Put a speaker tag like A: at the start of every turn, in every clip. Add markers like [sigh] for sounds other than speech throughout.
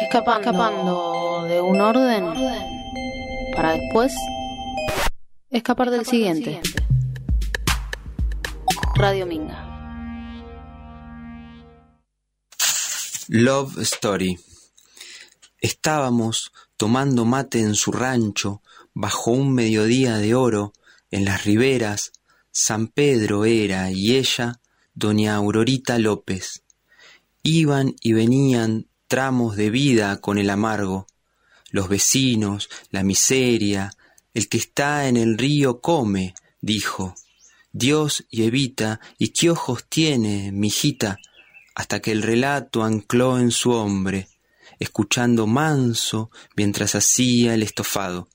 A: escapando, escapando de un orden para después escapar del siguiente. Radio Minga.
B: Love Story. Estábamos tomando mate en su rancho bajo un mediodía de oro en las riberas. San Pedro era y ella, doña Aurorita López. Iban y venían tramos de vida con el amargo, los vecinos, la miseria, el que está en el río come, dijo. Dios y Evita, ¿y qué ojos tiene, mijita? hasta que el relato ancló en su hombre, escuchando manso mientras hacía el estofado.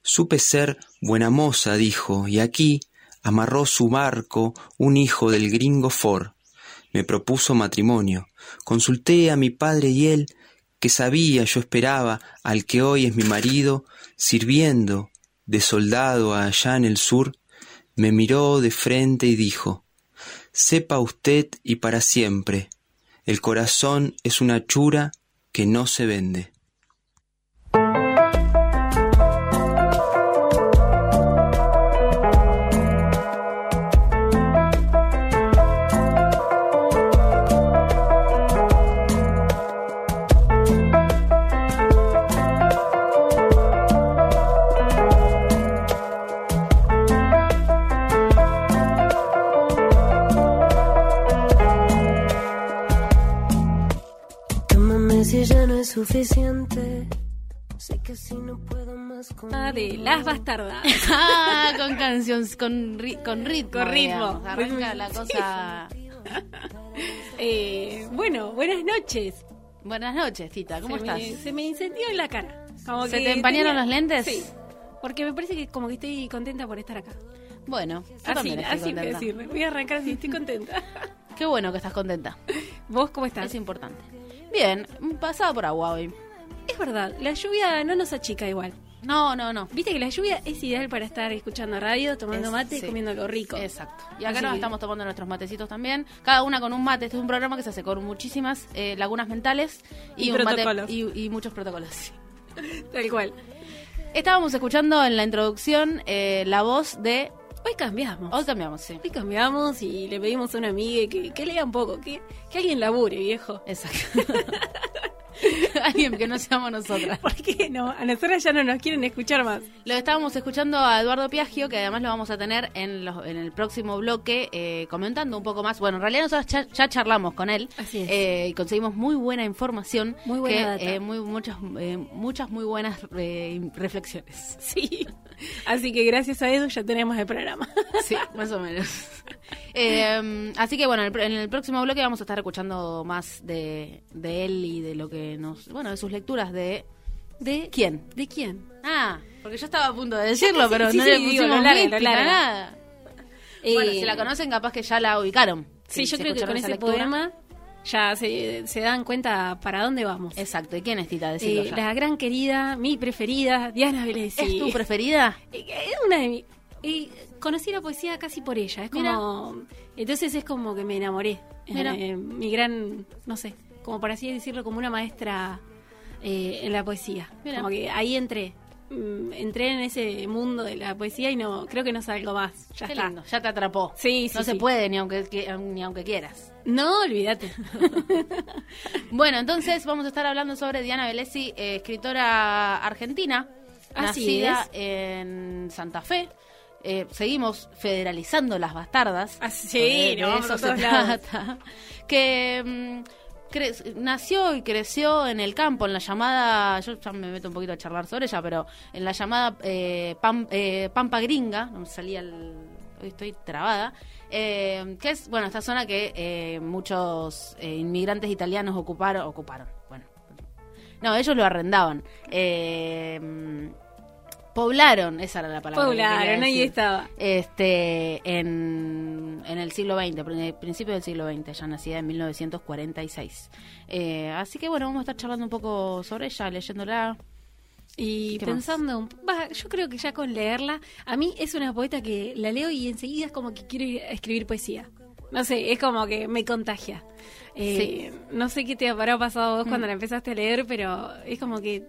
B: Supe ser buena moza, dijo, y aquí amarró su barco un hijo del gringo Ford. Me propuso matrimonio. Consulté a mi padre y él, que sabía yo esperaba al que hoy es mi marido, sirviendo de soldado allá en el sur, me miró de frente y dijo, Sepa usted y para siempre, el corazón es una chura que no se vende.
C: Suficiente. Sé que si no puedo más con
D: Ah, de las bastardas. [laughs]
A: ah, con canción, con, ri- con ritmo.
D: Con ritmo.
A: digamos. Arranca la cosa. [laughs]
D: Eh, bueno, buenas noches.
A: Buenas noches, Tita, ¿cómo
D: se
A: estás?
D: Me, se me incendió en la cara. Como
A: ¿Se
D: que
A: te empañaron
D: tenía-
A: los lentes?
D: Sí. Porque me parece que como que estoy contenta por estar acá.
A: Bueno, yo
D: Así, así voy a decirle. Voy a arrancar así, estoy contenta. [laughs]
A: Qué bueno que estás contenta.
D: ¿Vos cómo estás?
A: Es importante. Bien, pasado por agua hoy.
D: Es verdad, la lluvia no nos achica igual.
A: No, no, no.
D: Viste que la lluvia es ideal para estar escuchando radio, tomando
A: Es-
D: mate y
A: sí.
D: comiendo algo rico.
A: Exacto. Y acá
D: Así
A: nos
D: que-
A: estamos tomando nuestros matecitos también. Cada una con un mate. Este es un programa que se hace con muchísimas eh, lagunas mentales y,
D: Y
A: un mate-
D: protocolos.
A: y, y muchos protocolos. [laughs]
D: Tal cual.
A: Estábamos escuchando en la introducción eh, la voz de.
D: Hoy cambiamos.
A: Hoy cambiamos, sí.
D: Hoy cambiamos y le pedimos a una amiga que, que lea un poco, que, que alguien labure, viejo.
A: Exacto. [laughs] [laughs] Alguien que no seamos nosotras.
D: ¿Por qué no? A nosotras ya no nos quieren escuchar más.
A: Lo estábamos escuchando a Eduardo Piaggio, que además lo vamos a tener en, los- en el próximo bloque, eh, comentando un poco más. Bueno, en realidad nosotros ya, ya charlamos con él
D: Así es.
A: eh, y conseguimos muy buena información,
D: Muy buena
A: que,
D: data.
A: eh, muy, muchas, muchas muy buenas reflexiones.
D: Sí. Así que gracias a Edu ya tenemos el programa.
A: Sí, más o menos. [laughs] Eh, así que bueno, en el, próximo bloque vamos a estar escuchando más de, de él y de lo que nos, bueno, de sus lecturas de
D: ¿De
A: quién.
D: ¿De quién?
A: Ah, porque yo estaba a punto de decirlo, pero
D: sí,
A: no
D: sí,
A: le
D: digo,
A: pusimos
D: larga,
A: mística,
D: larga.
A: nada. Bueno,
D: Eh,
A: si la conocen, capaz que ya la ubicaron.
D: Sí, yo creo que con ese
A: lectura.
D: poema ya se, se dan cuenta para dónde vamos.
A: Exacto, ¿y quién es Tita?
D: Eh, la gran querida, mi preferida, Diana Vélez.
A: ¿Es tu preferida?
D: Eh, Es una de mis... conocí la poesía casi por ella. Es como... Entonces es como que me enamoré.
A: Mira.
D: Eh, mi gran... No sé, como por así decirlo, como una maestra eh, en la poesía.
A: Mira.
D: Como que ahí entré. Mm, entré en ese mundo de la poesía y no creo que no salgo más. Ya
A: Qué
D: está.
A: lindo, ya te atrapó.
D: Sí, sí,
A: No se puede ni aunque, que- ni aunque quieras.
D: No, olvídate. [laughs]
A: Bueno, entonces vamos a estar hablando sobre Diana Velesi, eh, escritora argentina,
D: Así
A: nacida en Santa Fe. Eh, seguimos federalizando las bastardas.
D: Ah, sí,
A: De- de,
D: no,
A: eso se trata. Que mm, nació y creció en el campo, en la llamada, yo ya me meto un poquito a charlar sobre ella, pero en la llamada eh, Pam- eh, Pampa Gringa, no me salía el, hoy estoy trabada, eh, que es, bueno, esta zona que muchos inmigrantes italianos ocuparon, ocuparon, bueno, no, ellos lo arrendaban. Eh, poblaron, esa era la palabra. que
D: Poblaron, ahí estaba.
A: Este, en, en el siglo XX, pri- principio del siglo XX, ya nacida en 1946. Eh, así que bueno, vamos a estar charlando un poco sobre ella, leyéndola.
D: Y pensando, un- va, yo creo que ya con leerla, a mí es una poeta que la leo y enseguida es como que quiero ir a escribir poesía. No sé, es como que me contagia. Eh, No sé qué te habrá pasado vos cuando la empezaste a leer, pero es como que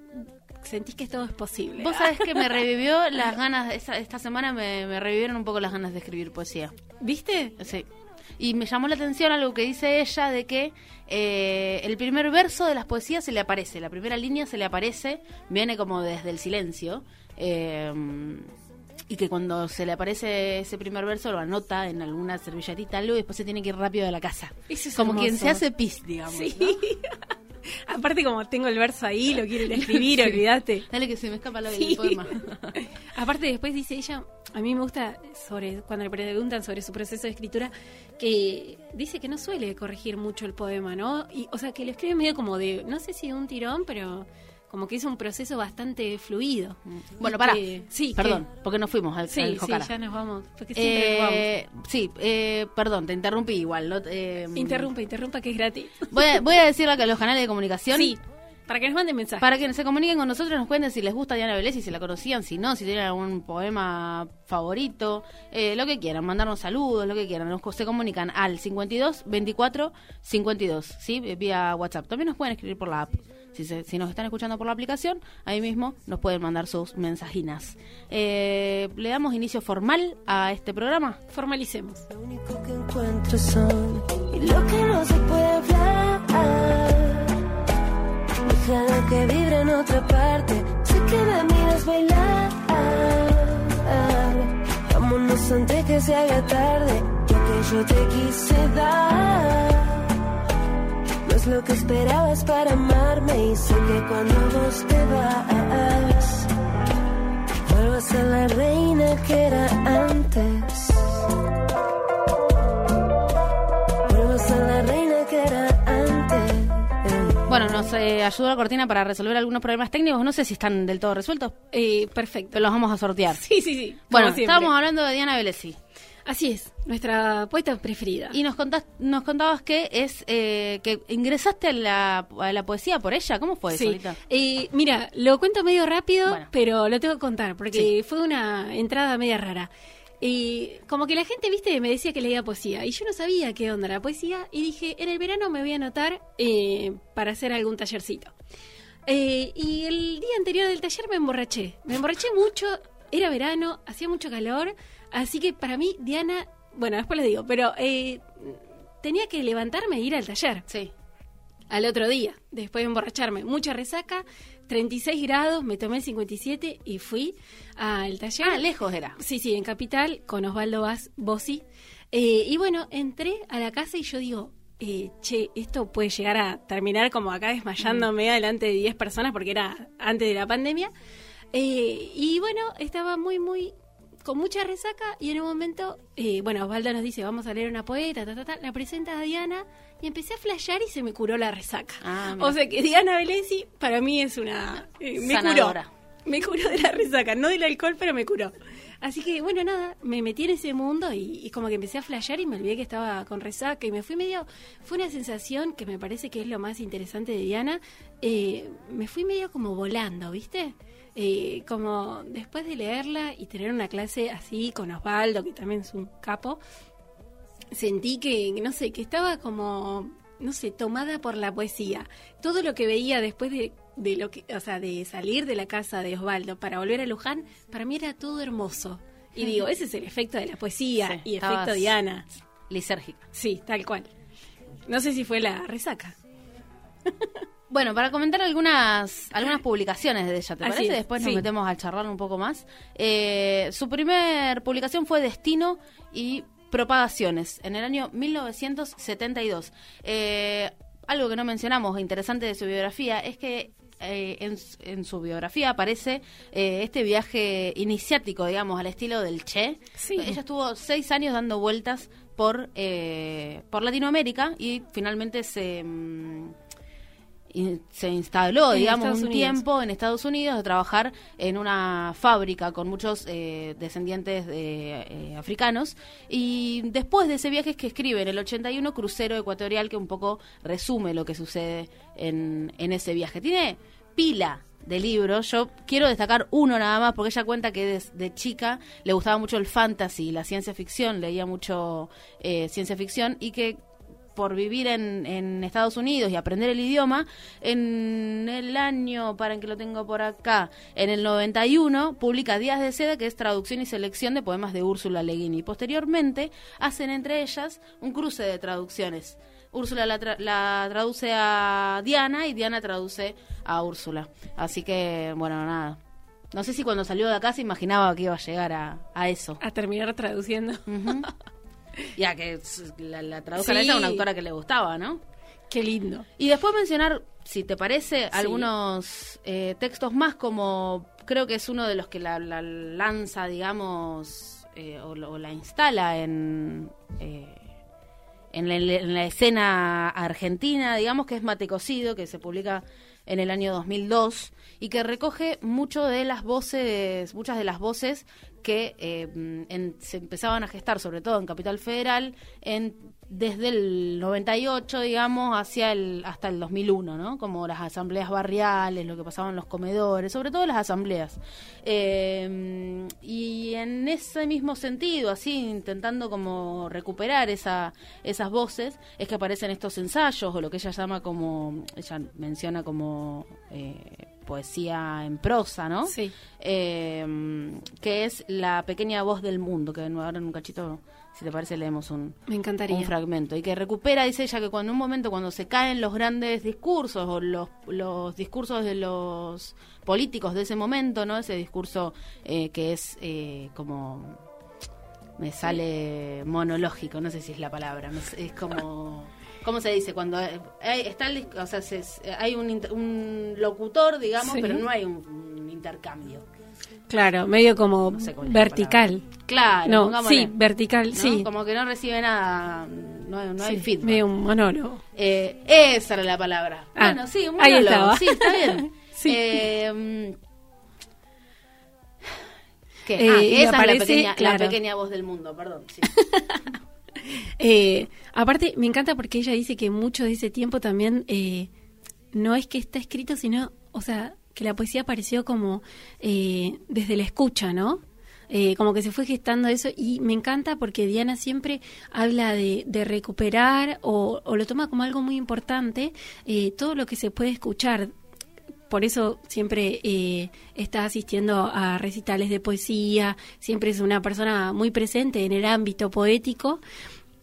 D: sentís que todo es posible.
A: Vos sabés que me [laughs] revivió las ganas, esta, esta semana me, me revivieron un poco las ganas de escribir poesía.
D: ¿Viste?
A: Sí. Y me llamó la atención algo que dice ella de que eh, el primer verso de las poesías se le aparece, la primera línea se le aparece, viene como desde el silencio. eh, y que cuando se le aparece ese primer verso lo anota en alguna servilletita algo y después se tiene que ir rápido de la casa.
D: Eso es
A: como
D: hermoso.
A: quien se hace pis, digamos.
D: Sí.
A: ¿no? [laughs] [laughs]
D: Aparte como tengo el verso ahí, lo quiero [laughs] escribir,
A: Sí.
D: olvídate.
A: Dale que se me escapa lo
D: Sí.
A: del poema. [laughs]
D: Aparte después dice ella, a mí me gusta sobre cuando le preguntan sobre su proceso de escritura, que dice que no suele corregir mucho el poema, ¿no? Y, o sea, que lo escribe medio como de, no sé si de un tirón, pero como que es un proceso bastante fluido.
A: Bueno,
D: Y
A: para.
D: sí,
A: Perdón, porque nos fuimos al,
D: sí, sí, ya nos vamos, porque siempre nos vamos.
A: Eh, sí, eh, perdón, te interrumpí igual. no, eh,
D: Interrumpa, interrumpa, que es gratis.
A: Voy a, voy a decirle que los canales de comunicación.
D: Sí, para que nos manden mensajes.
A: Para que se comuniquen con nosotros, nos cuenten si les gusta Diana Vélez, si se la conocían, si no, si tienen algún poema favorito, eh, lo que quieran, mandarnos saludos, lo que quieran. Nos, se comunican al 52 24 52, ¿sí? Vía WhatsApp. También nos pueden escribir por la app. Si, se- si nos están escuchando por la aplicación, ahí mismo nos pueden mandar sus mensajinas. Eh, ¿Le damos inicio formal a este programa?
D: Formalicemos.
C: Lo único que encuentro son y lo que no se puede hablar. Deja que vibra en otra parte. Sé que me miras bailar. Vámonos antes que se haga tarde. Lo que yo te quise dar. Es lo que esperabas para amarme. Y sé que cuando vos te vas, vuelvo a ser la reina que era antes. Vuelvo a ser la reina que era antes.
A: Bueno, nos eh, ayudó la cortina para resolver algunos problemas técnicos. No sé si están del todo resueltos,
D: Eh, perfecto.
A: pero los vamos a sortear.
D: Sí, sí, sí.
A: Bueno, estábamos hablando de Diana Velesi.
D: Así es, nuestra poeta preferida.
A: Y nos, contás, nos contabas que es eh, que ingresaste a la, a la poesía por ella. ¿Cómo fue eso,
D: Sí.
A: Lita?
D: Eh, mira, lo cuento medio rápido,
A: Bueno.
D: pero lo tengo que contar porque fue una entrada media rara. Y como que la gente, viste, me decía que leía poesía y yo no sabía qué onda la poesía y dije, en el verano me voy a anotar eh, para hacer algún tallercito. Eh, y el día anterior del taller me emborraché. Me emborraché mucho, era verano, hacía mucho calor, así que para mí, Diana, bueno, después les digo, pero eh, tenía que levantarme e ir al taller
A: Sí.
D: al otro día, después de emborracharme. Mucha resaca, 36 grados, me tomé el 57 y fui al taller.
A: Ah, lejos era.
D: Sí, sí, en Capital, con Osvaldo Bossi. Eh, y bueno, entré a la casa y yo digo, eh, che, esto puede llegar a terminar como acá desmayándome delante de 10 personas porque era antes de la pandemia. Eh, y bueno, estaba muy, muy con mucha resaca y en un momento, eh, bueno, Osvaldo nos dice, vamos a leer una poeta, ta, ta, ta, la presenta a Diana y empecé a flashear y se me curó la resaca.
A: Ah,
D: o sea que Diana Velesi para mí es una... eh, me
A: Sanadora.
D: curó. Me curó de la resaca, no del alcohol, pero me curó. Así que, bueno, nada, me metí en ese mundo y, y como que empecé a flashear y me olvidé que estaba con resaca y me fui medio... Fue una sensación que me parece que es lo más interesante de Diana. eh, me fui medio como volando, ¿viste? Eh, como después de leerla y tener una clase así con Osvaldo, que también es un capo, sentí que, no sé, que estaba como, no sé, tomada por la poesía. Todo lo que veía después de, de lo que, o sea, de salir de la casa de Osvaldo para volver a Luján, para mí era todo hermoso. Y digo, ese es el efecto de la poesía
A: Sí,
D: y efecto Diana.
A: Lisérgica.
D: Sí, tal cual. No sé si fue la resaca. [laughs]
A: Bueno, para comentar algunas algunas publicaciones de ella, ¿te
D: Así
A: parece?
D: es,
A: Después nos
D: sí.
A: metemos a charlar un poco más. Eh, su primer publicación fue Destino y Propagaciones, en el año 1972. Eh, algo que no mencionamos, interesante de su biografía, es que eh, en, su biografía aparece eh, este viaje iniciático, digamos, al estilo del Che.
D: Sí.
A: Ella estuvo seis años dando vueltas por, eh, por Latinoamérica y finalmente se... mm, y se instaló,
D: En
A: digamos,
D: Estados
A: un
D: Unidos.
A: tiempo en Estados Unidos de trabajar en una fábrica con muchos eh, descendientes de, eh, africanos. Y después de ese viaje es que escribe en el 81 Crucero Ecuatorial, que un poco resume lo que sucede en, en ese viaje. Tiene pila de libros. Yo quiero destacar uno nada más porque ella cuenta que desde chica le gustaba mucho el fantasy, la ciencia ficción, leía mucho eh, ciencia ficción y que por vivir en, en, Estados Unidos y aprender el idioma, en el año, para que lo tengo por acá, en el 91, publica Días de Seda, que es traducción y selección de poemas de Úrsula Le Guin. Y posteriormente hacen entre ellas un cruce de traducciones. Úrsula la, la, traduce a Diana y Diana traduce a Úrsula. Así que, bueno, nada. No sé si cuando salió de acá se imaginaba que iba a llegar a, a eso.
D: A terminar traduciendo. [laughs]
A: Ya que la, la traduzca sí. a una autora que le gustaba, ¿no?
D: Qué lindo.
A: Y después mencionar, si te parece, sí. algunos eh, textos más como creo que es uno de los que la, la lanza, digamos, eh, o, o, la instala en, eh, en, la, en, la, escena argentina, digamos, que es Mate Cocido, que se publica en el año 2002 y que recoge mucho de las voces, muchas de las voces que eh, se empezaban a gestar, sobre todo en Capital Federal, en, desde el 98, digamos, hacia el, hasta el 2001, ¿no? Como las asambleas barriales, lo que pasaba en los comedores, sobre todo las asambleas. Eh, y en ese mismo sentido, así, intentando como recuperar esa, esas voces, es que aparecen estos ensayos, o lo que ella llama como, ella menciona como... Eh, poesía en prosa, ¿no?
D: Sí.
A: Eh, que es La pequeña voz del mundo, que ahora en un cachito, si te parece, leemos un,
D: Me encantaría.
A: un fragmento. Y que recupera, dice ella, que cuando en un momento, cuando se caen los grandes discursos o los, los discursos de los políticos de ese momento, ¿no? Ese discurso eh, que es eh, como... Me sale monológico, no sé si es la palabra, es como... [laughs] ¿Cómo se dice? Cuando hay, está el, o sea, se, hay un, un, locutor, digamos, sí. pero no hay un, un, intercambio.
D: Claro, medio como no sé vertical.
A: Claro,
D: no, sí, vertical,
A: ¿no?
D: sí.
A: Como que no recibe nada, no, no
D: sí,
A: hay feedback.
D: Medio un monólogo.
A: Eh, esa era la palabra.
D: Ah,
A: bueno, sí, un
D: ahí
A: monólogo.
D: estaba.
A: Sí, está bien. [laughs]
D: sí.
A: Eh, ¿Qué?
D: Eh,
A: ah, esa
D: aparece,
A: es la pequeña,
D: claro.
A: la pequeña voz del mundo, perdón. Sí. [laughs]
D: Eh, aparte, me encanta porque ella dice que mucho de ese tiempo también eh, no es que está escrito, sino, o sea, que la poesía apareció como eh, desde la escucha, ¿no? Eh, como que se fue gestando eso y me encanta porque Diana siempre habla de, recuperar o, o, lo toma como algo muy importante eh, todo lo que se puede escuchar por eso siempre eh, está asistiendo a recitales de poesía, siempre es una persona muy presente en el ámbito poético,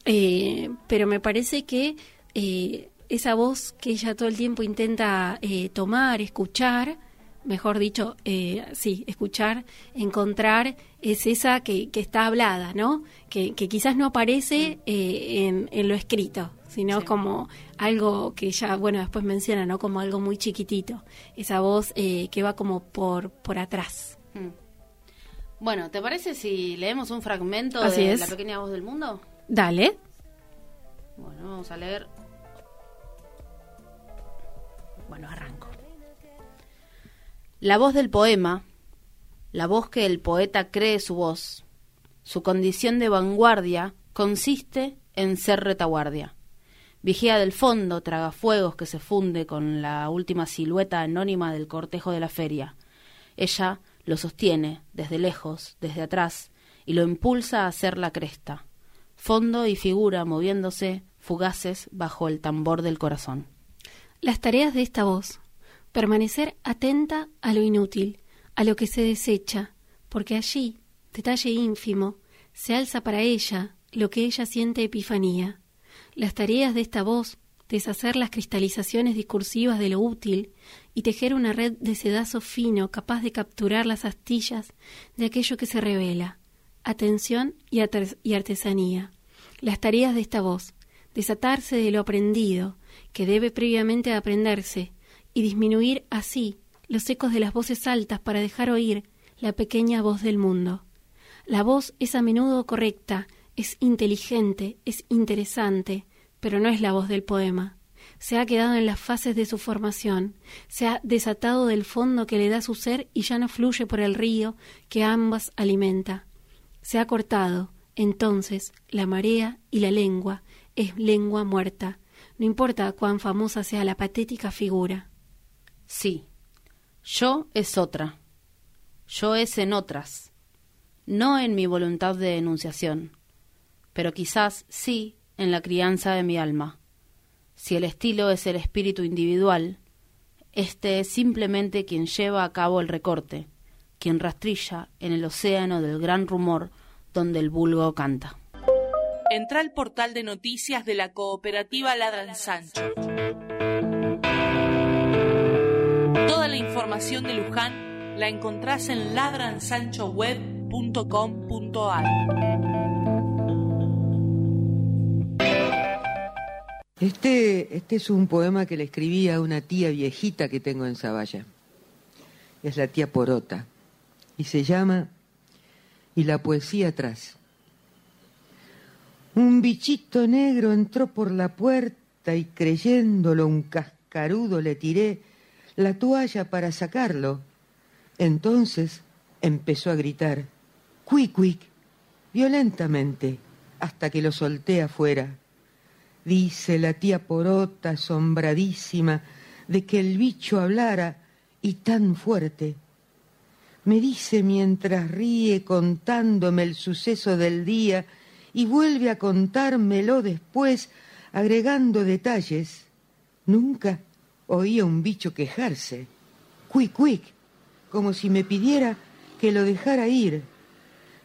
D: eh, pero me parece que eh, esa voz que ella todo el tiempo intenta eh, tomar, escuchar, mejor dicho, eh, sí, escuchar, encontrar, es esa que, que está hablada, ¿no? Que, que quizás no aparece eh, en, en, lo escrito, sino sí. como algo que ya, bueno, después menciona, ¿no? Como algo muy chiquitito, esa voz eh, que va como por, por atrás.
A: Mm. Bueno, ¿te parece si leemos un fragmento
D: Así
A: de
D: es.
A: La pequeña voz del mundo?
D: Dale.
A: Bueno, vamos a leer. Bueno, arranco. La voz del poema, la voz que el poeta cree su voz, su condición de vanguardia consiste en ser retaguardia. Vigía del fondo, tragafuegos que se funde con la última silueta anónima del cortejo de la feria. Ella lo sostiene desde lejos, desde atrás, y lo impulsa a hacer la cresta. Fondo y figura moviéndose, fugaces, bajo el tambor del corazón.
D: Las tareas de esta voz. Permanecer atenta a lo inútil, a lo que se desecha, porque allí, detalle ínfimo, se alza para ella lo que ella siente epifanía. Las tareas de esta voz, deshacer las cristalizaciones discursivas de lo útil y tejer una red de sedazo fino capaz de capturar las astillas de aquello que se revela. Atención y, artesanía. Las tareas de esta voz, desatarse de lo aprendido, que debe previamente aprenderse, y disminuir así los ecos de las voces altas para dejar oír la pequeña voz del mundo. La voz es a menudo correcta, es inteligente, es interesante, pero no es la voz del poema. Se ha quedado en las fases de su formación, se ha desatado del fondo que le da su ser y ya no fluye por el río que ambas alimenta. Se ha cortado, entonces, la marea y la lengua es lengua muerta, no importa cuán famosa sea la patética figura.
A: Sí, Yo es otra. Yo es en otras. No en mi voluntad de enunciación, pero quizás sí en la crianza de mi alma. Si el estilo es el espíritu individual, este es simplemente quien lleva a cabo el recorte, quien rastrilla en el océano del gran rumor donde el vulgo canta.
E: Entra al portal de noticias de la cooperativa Ladran Sancho. Toda la información de Luján la encontrás en ladransanchoweb.com.ar.
F: Este, este es un poema que le escribí a una tía viejita que tengo en Zavalla. Es la tía Porota. Y se llama Y la poesía atrás. Un bichito negro entró por la puerta y creyéndolo un cascarudo le tiré la toalla para sacarlo. Entonces empezó a gritar, cuic, cuic, violentamente, hasta que lo solté afuera. Dice la tía Porota, asombradísima, de que el bicho hablara y tan fuerte. Me dice mientras ríe contándome el suceso del día y vuelve a contármelo después agregando detalles. Nunca oía un bicho quejarse. Cuic, cuic, como si me pidiera que lo dejara ir.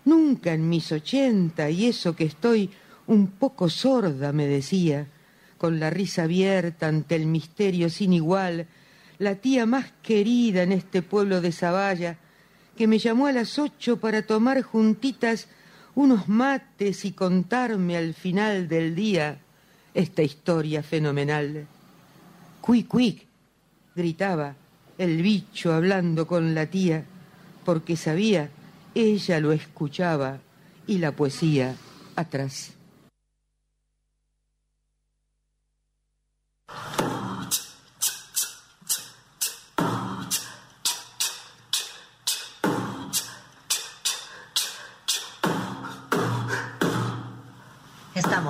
F: Nunca en mis ochenta, y eso que estoy un poco sorda, me decía, con la risa abierta ante el misterio sin igual, la tía más querida en este pueblo de Zavalla, que me llamó a las ocho para tomar juntitas unos mates y contarme al final del día esta historia fenomenal. Cuic, cuic, gritaba el bicho hablando con la tía, porque sabía, ella lo escuchaba y la poesía atrás.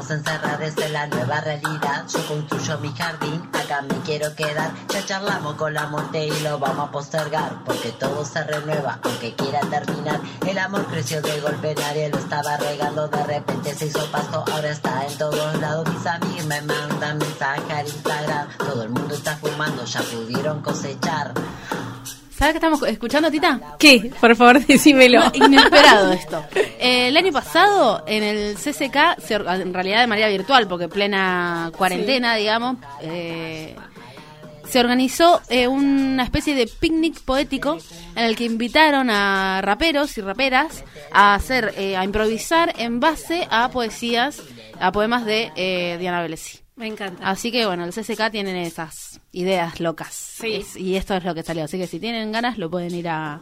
G: Estamos encerrados en la nueva realidad. Yo construyo mi jardín, acá me quiero quedar. Ya charlamos con la muerte y lo vamos a postergar. Porque todo se renueva, aunque quiera terminar. El amor creció de golpe, nadie lo estaba regando. De repente se hizo pasto, ahora está en todos lados. Mis amigos me mandan mensajes al Instagram. Todo el mundo está fumando, ya pudieron cosechar.
A: ¿Sabes qué estamos escuchando, Tita?
D: ¿Qué? Por favor, [laughs] decímelo.
A: No, inesperado esto. Eh, el año pasado, en el CCK, se en realidad de manera virtual, porque plena cuarentena, digamos, eh, se organizó eh, una especie de picnic poético en el que invitaron a raperos y raperas a hacer, eh, a improvisar en base a poesías, a poemas de eh, Diana Belesi.
D: Me encanta.
A: Así que bueno, el CCK tienen esas ideas locas.
D: Sí.
A: Es- y esto es lo que salió. Así que si tienen ganas, lo pueden ir a,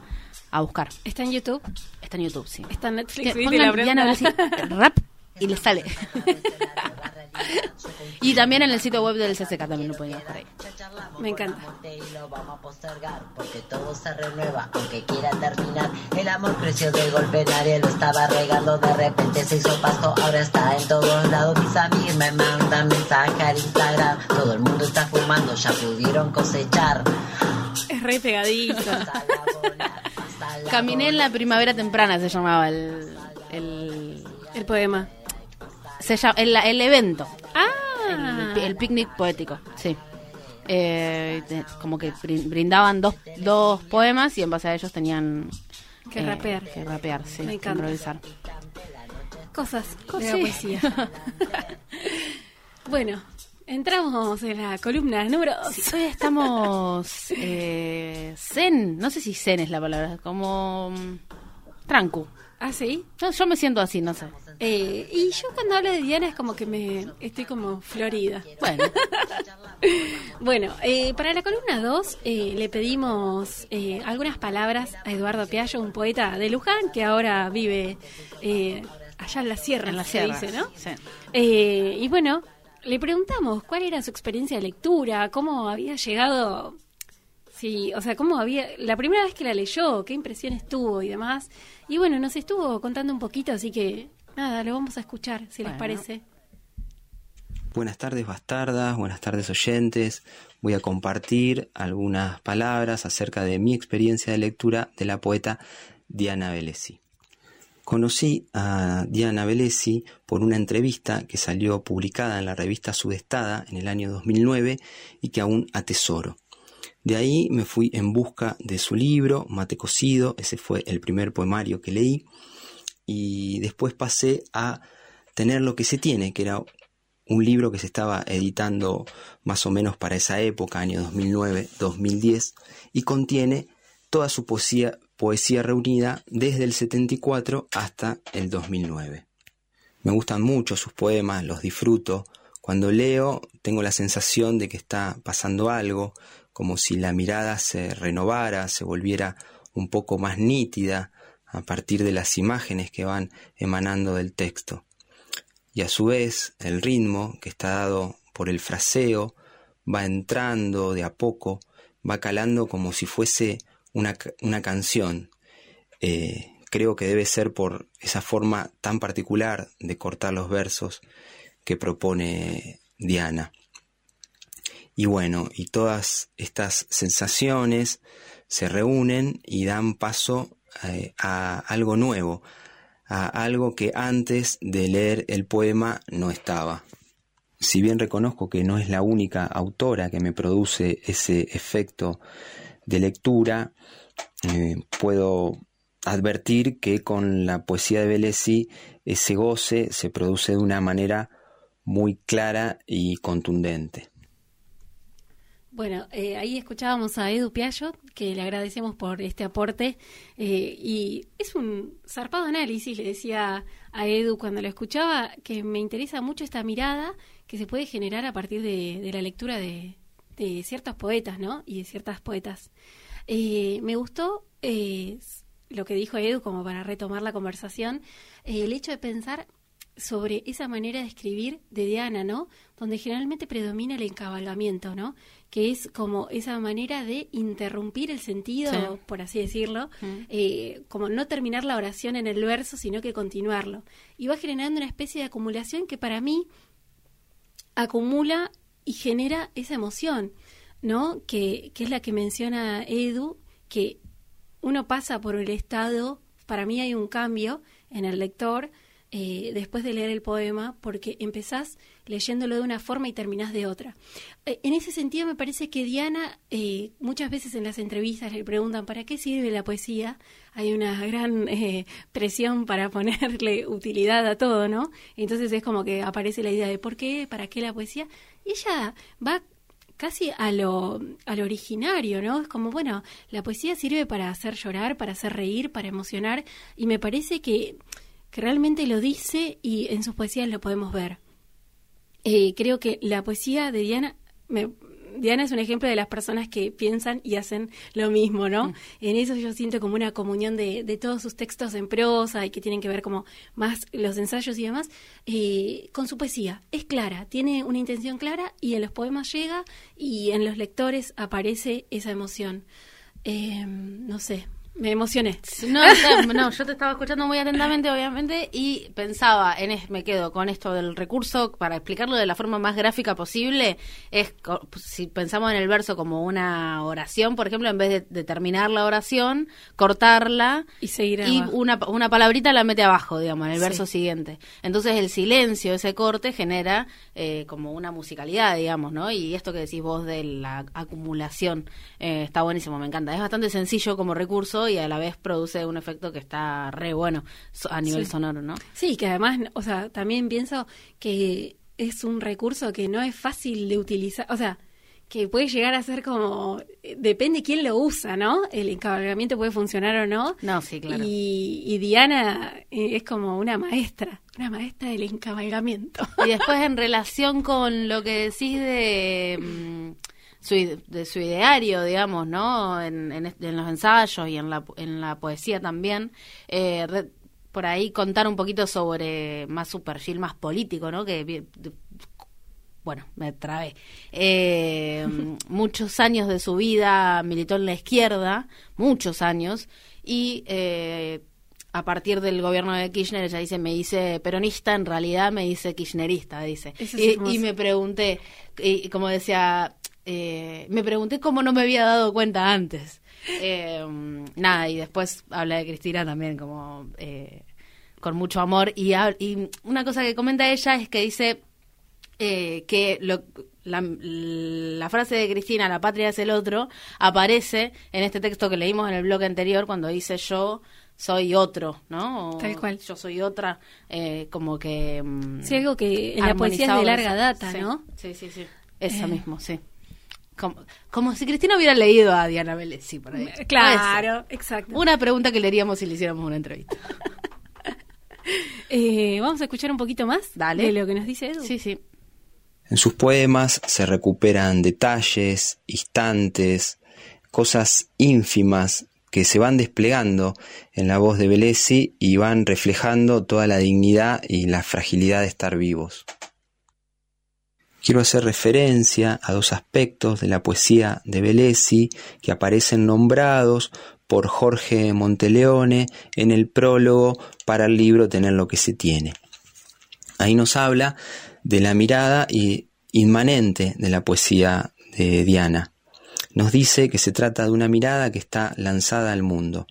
A: a buscar.
D: ¿Está en YouTube?
A: Está en YouTube, sí.
D: ¿Está en Netflix? ¿Viste
A: pongan
D: la?
A: Diana [laughs] rap y les sale. [laughs] y también en el sitio web del CCK también lo pueden buscar ahí.
D: Me encanta.
G: Y lo vamos a postergar porque todo se renueva, aunque quiera terminar. El amor creció de golpe, nadie lo estaba regando. De repente se hizo pasto, ahora está en todos lados. Mis amigos me mandan mensajes al Instagram. Todo el mundo está fumando, ya pudieron cosechar.
D: Es re pegadizo.
A: Caminé en la primavera temprana, se llamaba el, el,
D: El poema.
A: Se llama, el, el evento.
D: Ah.
A: El, el picnic poético, sí. Eh, como que brin- brindaban dos, dos poemas y en base a ellos tenían
D: Que
A: eh,
D: rapear.
A: Que rapear, sí.
D: Me encanta.
A: improvisar.
D: Cosas
A: Co-
D: de la
A: sí.
D: poesía. [laughs] bueno, entramos en la columna número.
A: Sí, hoy estamos eh, zen, no sé si zen es la palabra, como mm, trancu.
D: ¿Ah, sí?
A: Yo, yo me siento así, no sé.
D: Eh, y yo cuando hablo de Diana es como que me estoy como florida.
A: Bueno, [laughs]
D: Bueno, eh, para la columna 2 le pedimos eh, algunas palabras a Eduardo Piallo, un poeta de Luján que ahora vive eh, allá en la sierra,
A: en la
D: se
A: sierra.
D: dice, ¿no?
A: Sí.
D: Eh, y bueno, le preguntamos cuál era su experiencia de lectura, cómo había llegado, sí, o sea, cómo había, la primera vez que la leyó, qué impresiones tuvo y demás. Y bueno, nos estuvo contando un poquito, así que nada, lo vamos a escuchar, si les parece.
B: Buenas tardes bastardas, buenas tardes oyentes. Voy a compartir algunas palabras acerca de mi experiencia de lectura de la poeta Diana Velesi. Conocí a Diana Velesi por una entrevista que salió publicada en la revista Sudestada en el año 2009 y que aún atesoro. De ahí me fui en busca de su libro, Mate Cocido, ese fue el primer poemario que leí, y después pasé a tener lo que se tiene, que era un libro que se estaba editando más o menos para esa época, año 2009-2010, y contiene toda su poesía, poesía reunida desde el 74 hasta el 2009. Me gustan mucho sus poemas, los disfruto. Cuando leo tengo la sensación de que está pasando algo, como si la mirada se renovara, se volviera un poco más nítida a partir de las imágenes que van emanando del texto. Y a su vez el ritmo, que está dado por el fraseo, va entrando de a poco, va calando como si fuese una, una canción. Eh, creo que debe ser por esa forma tan particular de cortar los versos que propone Diana. Y bueno, y todas estas sensaciones se reúnen y dan paso eh, a algo nuevo, a algo que antes de leer el poema no estaba. Si bien reconozco que no es la única autora que me produce ese efecto de lectura, eh, puedo advertir que con la poesía de Bellesi ese goce se produce de una manera muy clara y contundente.
D: Bueno, eh, ahí escuchábamos a Edu Piaggio, que le agradecemos por este aporte. Eh, y es un zarpado análisis, le decía a Edu cuando lo escuchaba, que me interesa mucho esta mirada que se puede generar a partir de, la lectura de, ciertos poetas, ¿no? Y de ciertas poetas. Eh, me gustó lo que dijo Edu, como para retomar la conversación, el hecho de pensar sobre esa manera de escribir de Diana, ¿no? Donde generalmente predomina el encabalgamiento, ¿no? Que es como esa manera de interrumpir el sentido, por así decirlo, eh, como no terminar la oración en el verso, sino que continuarlo. Y va generando una especie de acumulación que para mí acumula y genera esa emoción, ¿no? Que, que es la que menciona Edu, que uno pasa por el estado, para mí hay un cambio en el lector, eh, después de leer el poema, porque empezás leyéndolo de una forma y terminás de otra. Eh, en ese sentido, me parece que Diana, eh, muchas veces en las entrevistas le preguntan para qué sirve la poesía. Hay una gran presión para ponerle [laughs] utilidad a todo, ¿no? Entonces es como que aparece la idea de por qué, para qué la poesía. Y ella va casi a lo, a lo originario, ¿no? Es como, bueno, la poesía sirve para hacer llorar, para hacer reír, para emocionar, y me parece que que realmente lo dice y en sus poesías lo podemos ver. Eh, creo que la poesía de Diana, Diana es un ejemplo de las personas que piensan y hacen lo mismo, ¿no? Mm. En eso yo siento como una comunión de, todos sus textos en prosa y que tienen que ver como más los ensayos y demás, eh, con su poesía. Es clara, tiene una intención clara y en los poemas llega y en los lectores aparece esa emoción. Eh, no sé, me emocioné.
A: No, no, yo te estaba escuchando muy atentamente, obviamente, y pensaba, en me quedo con esto del recurso, para explicarlo de la forma más gráfica posible, es si pensamos en el verso como una oración, por ejemplo, en vez de, terminar la oración, cortarla
D: y seguir
A: y una, una palabrita la mete abajo, digamos, en el verso siguiente. Entonces el silencio, ese corte, genera eh, como una musicalidad, digamos, ¿no? Y esto que decís vos de la acumulación eh, está buenísimo, me encanta. Es bastante sencillo como recurso y a la vez produce un efecto que está re bueno a nivel sonoro, ¿no?
D: Sí, que además, o sea, también pienso que es un recurso que no es fácil de utilizar, o sea, que puede llegar a ser como depende quién lo usa, ¿no? El encabalgamiento puede funcionar o no.
A: No, sí, claro.
D: Y, Diana eh, es como una maestra, una maestra del encabalgamiento.
A: Y después en [laughs] relación con lo que decís de mm, de su ideario, digamos, ¿no? En, en, los ensayos y en la, en la poesía también. Eh, por ahí contar un poquito sobre más su perfil más político, ¿no? Que bueno, me trabé. Eh, [laughs] muchos años de su vida militó en la izquierda, muchos años, y eh, a partir del gobierno de Kirchner, ella dice, me dice peronista, en realidad me dice kirchnerista, dice.
D: Es
A: Y, y me pregunté, y como decía, eh, me pregunté cómo no me había dado cuenta antes. Eh, nada, y después habla de Cristina también como eh, con mucho amor. Y, y una cosa que comenta ella es que dice eh, que lo- la, la frase de Cristina, la patria es el otro, aparece en este texto que leímos en el bloque anterior cuando dice yo soy otro, ¿no? O
D: Tal cual.
A: Yo soy otra, eh, como que... mm,
D: Sí, algo que en la poesía es de larga
A: esa-
D: data,
A: sí,
D: ¿no?
A: Sí, sí, sí. Esa
D: Eh.
A: mismo, sí. Como, como si Cristina hubiera leído a Diana Vélez, sí, por ahí.
D: Claro, exacto.
A: Una pregunta que le haríamos si le hiciéramos una entrevista. [laughs]
D: Eh, Vamos a escuchar un poquito más
A: Dale.
D: de lo que nos dice Edu.
A: Sí, sí.
B: En sus poemas se recuperan detalles, instantes, cosas ínfimas que se van desplegando en la voz de Bellesi y van reflejando toda la dignidad y la fragilidad de estar vivos. Quiero hacer referencia a dos aspectos de la poesía de Bellesi que aparecen nombrados por Jorge Monteleone en el prólogo para el libro Tener lo que se tiene. Ahí nos habla de la mirada inmanente de la poesía de Diana. Nos dice que se trata de una mirada que está lanzada al mundo.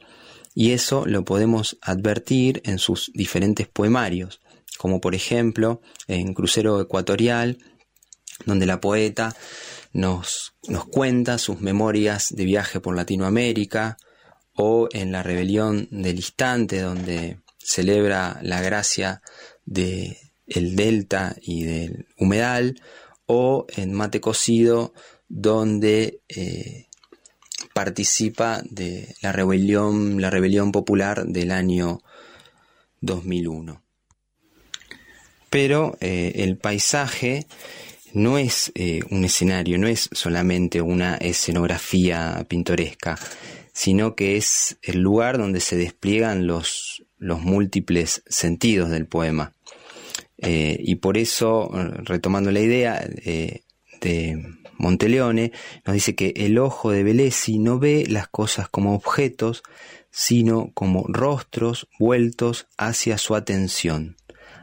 B: Y eso lo podemos advertir en sus diferentes poemarios, como por ejemplo en Crucero Ecuatorial, donde la poeta nos, nos cuenta sus memorias de viaje por Latinoamérica, o en La Rebelión del Instante, donde celebra la gracia de el delta y del humedal, o en Mate Cocido, donde eh, participa de la rebelión, la rebelión popular del año 2001. Pero eh, el paisaje no es eh, un escenario, no es solamente una escenografía pintoresca, sino que es el lugar donde se despliegan los, los múltiples sentidos del poema. Eh, y por eso, retomando la idea eh, de Monteleone, nos dice que el ojo de Bellesi no ve las cosas como objetos, sino como rostros vueltos hacia su atención.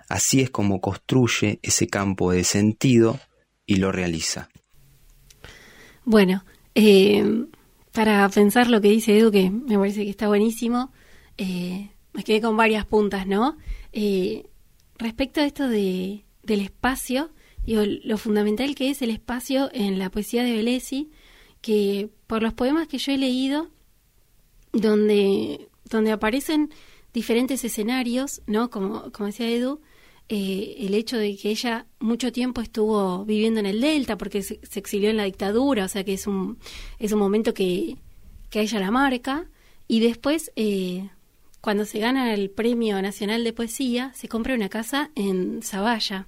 B: Así es como construye ese campo de sentido y lo realiza.
D: Bueno, eh, para pensar lo que dice Edu, que me parece que está buenísimo, eh, me quedé con varias puntas, ¿no? Eh, respecto a esto de, del espacio, digo, lo fundamental que es el espacio en la poesía de Bellesi, que por los poemas que yo he leído, donde, donde aparecen diferentes escenarios, ¿no? Como, como decía Edu, eh, el hecho de que ella mucho tiempo estuvo viviendo en el Delta porque se, exilió en la dictadura, o sea que es un, es un momento que, que a ella la marca, y después, eh, cuando se gana el Premio Nacional de Poesía, se compra una casa en Zavalla.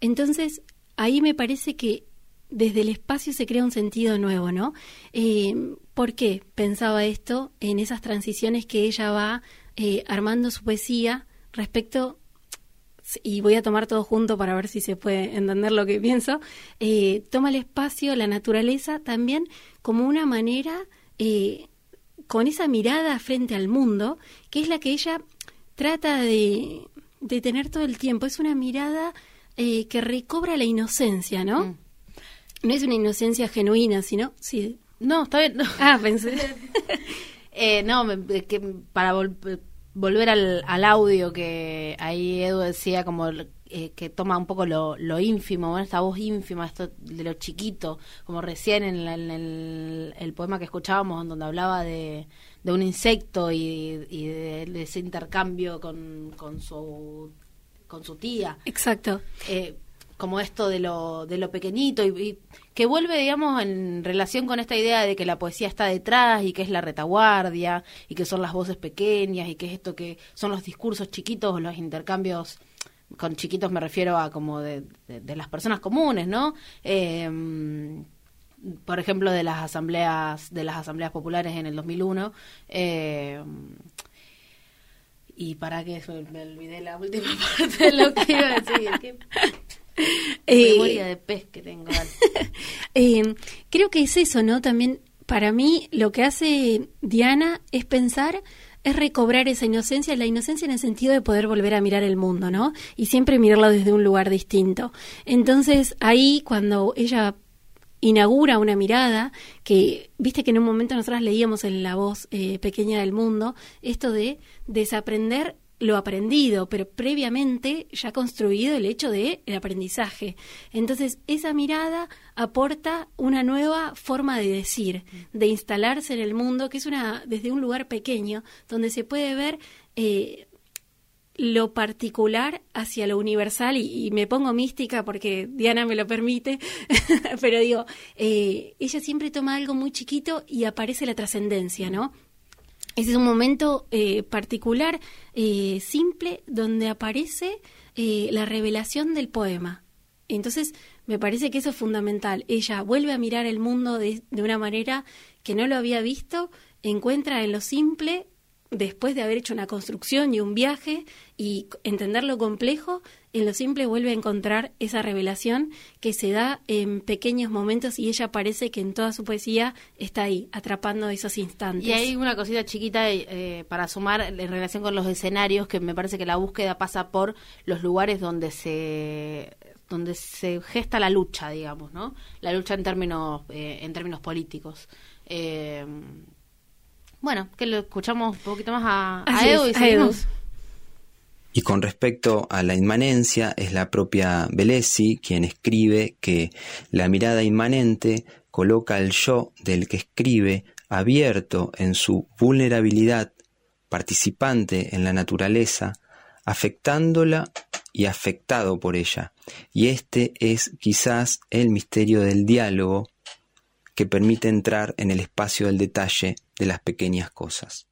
D: Entonces, ahí me parece que desde el espacio se crea un sentido nuevo, ¿no? Eh, ¿Por qué pensaba esto en esas transiciones que ella va armando su poesía respecto, y voy a tomar todo junto para ver si se puede entender lo que pienso, eh, toma el espacio, la naturaleza también como una manera, eh, con esa mirada frente al mundo, que es la que ella trata de, de tener todo el tiempo. Es una mirada eh, que recobra la inocencia, ¿no?
A: Mm.
D: No es una inocencia genuina, sino... Sí.
A: No, está bien. no.
D: Ah, pensé. [laughs]
A: Eh, no, me- que para vol- volver al, al audio que ahí Edu decía como eh, que toma un poco lo, lo ínfimo, bueno, esta voz ínfima, esto de lo chiquito, como recién en, la- en el, el poema que escuchábamos, donde hablaba de, de un insecto y, y de, de ese intercambio con, con su con su tía
D: Exacto.
A: eh, como esto de lo, de lo pequeñito y, que vuelve, digamos, en relación con esta idea de que la poesía está detrás y que es la retaguardia y que son las voces pequeñas y que es esto que son los discursos chiquitos, los intercambios con chiquitos me refiero a como de, las personas comunes, ¿no? Eh, por ejemplo, de las asambleas de las asambleas populares en el 2001. eh, y para que me olvidé la última [laughs] parte de lo que iba a decir. [laughs]
D: Eh,
A: memoria de pez que tengo. [laughs]
D: Eh, creo que es eso, ¿no? También para mí lo que hace Diana es pensar es recobrar esa inocencia, la inocencia en el sentido de poder volver a mirar el mundo, ¿no? Y siempre mirarlo desde un lugar distinto. Entonces, ahí cuando ella inaugura una mirada que, viste que en un momento nosotras leíamos en la voz eh, pequeña del mundo, esto de desaprender lo aprendido, pero previamente ya construido el hecho de el aprendizaje. Entonces, esa mirada aporta una nueva forma de decir, de instalarse en el mundo, que es una desde un lugar pequeño, donde se puede ver eh, lo particular hacia lo universal y, me pongo mística porque Diana me lo permite, [laughs] pero digo, eh, ella siempre toma algo muy chiquito y aparece la trascendencia, ¿no? Ese es un momento eh, particular, eh, simple, donde aparece eh, la revelación del poema. Entonces, me parece que eso es fundamental. Ella vuelve a mirar el mundo de, de una manera que no lo había visto, encuentra en lo simple después de haber hecho una construcción y un viaje y entender lo complejo, en lo simple vuelve a encontrar esa revelación que se da en pequeños momentos y ella parece que en toda su poesía está ahí, atrapando esos instantes.
A: Y hay una cosita chiquita eh, para sumar en relación con los escenarios, que me parece que la búsqueda pasa por los lugares donde se donde se gesta la lucha, digamos, ¿no? La lucha en términos eh, en términos políticos. Eh, bueno, que lo escuchamos un poquito más a, a Edu y seguimos.
B: Y con respecto a la inmanencia, es la propia Bellesi quien escribe que la mirada inmanente coloca al yo del que escribe abierto en su vulnerabilidad, participante en la naturaleza, afectándola y afectado por ella. Y este es quizás el misterio del diálogo que permite entrar en el espacio del detalle de las pequeñas cosas.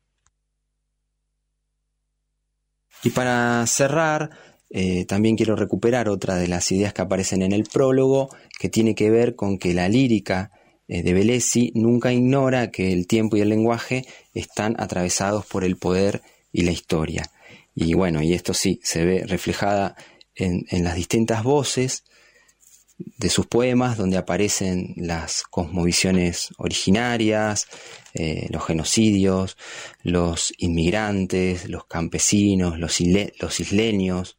B: Y para cerrar, eh, también quiero recuperar otra de las ideas que aparecen en el prólogo, que tiene que ver con que la lírica eh, de Bellesi nunca ignora que el tiempo y el lenguaje están atravesados por el poder y la historia. Y bueno, y esto sí se ve reflejada en, en las distintas voces de sus poemas donde aparecen las cosmovisiones originarias, eh, los genocidios, los inmigrantes, los campesinos, los, isleños,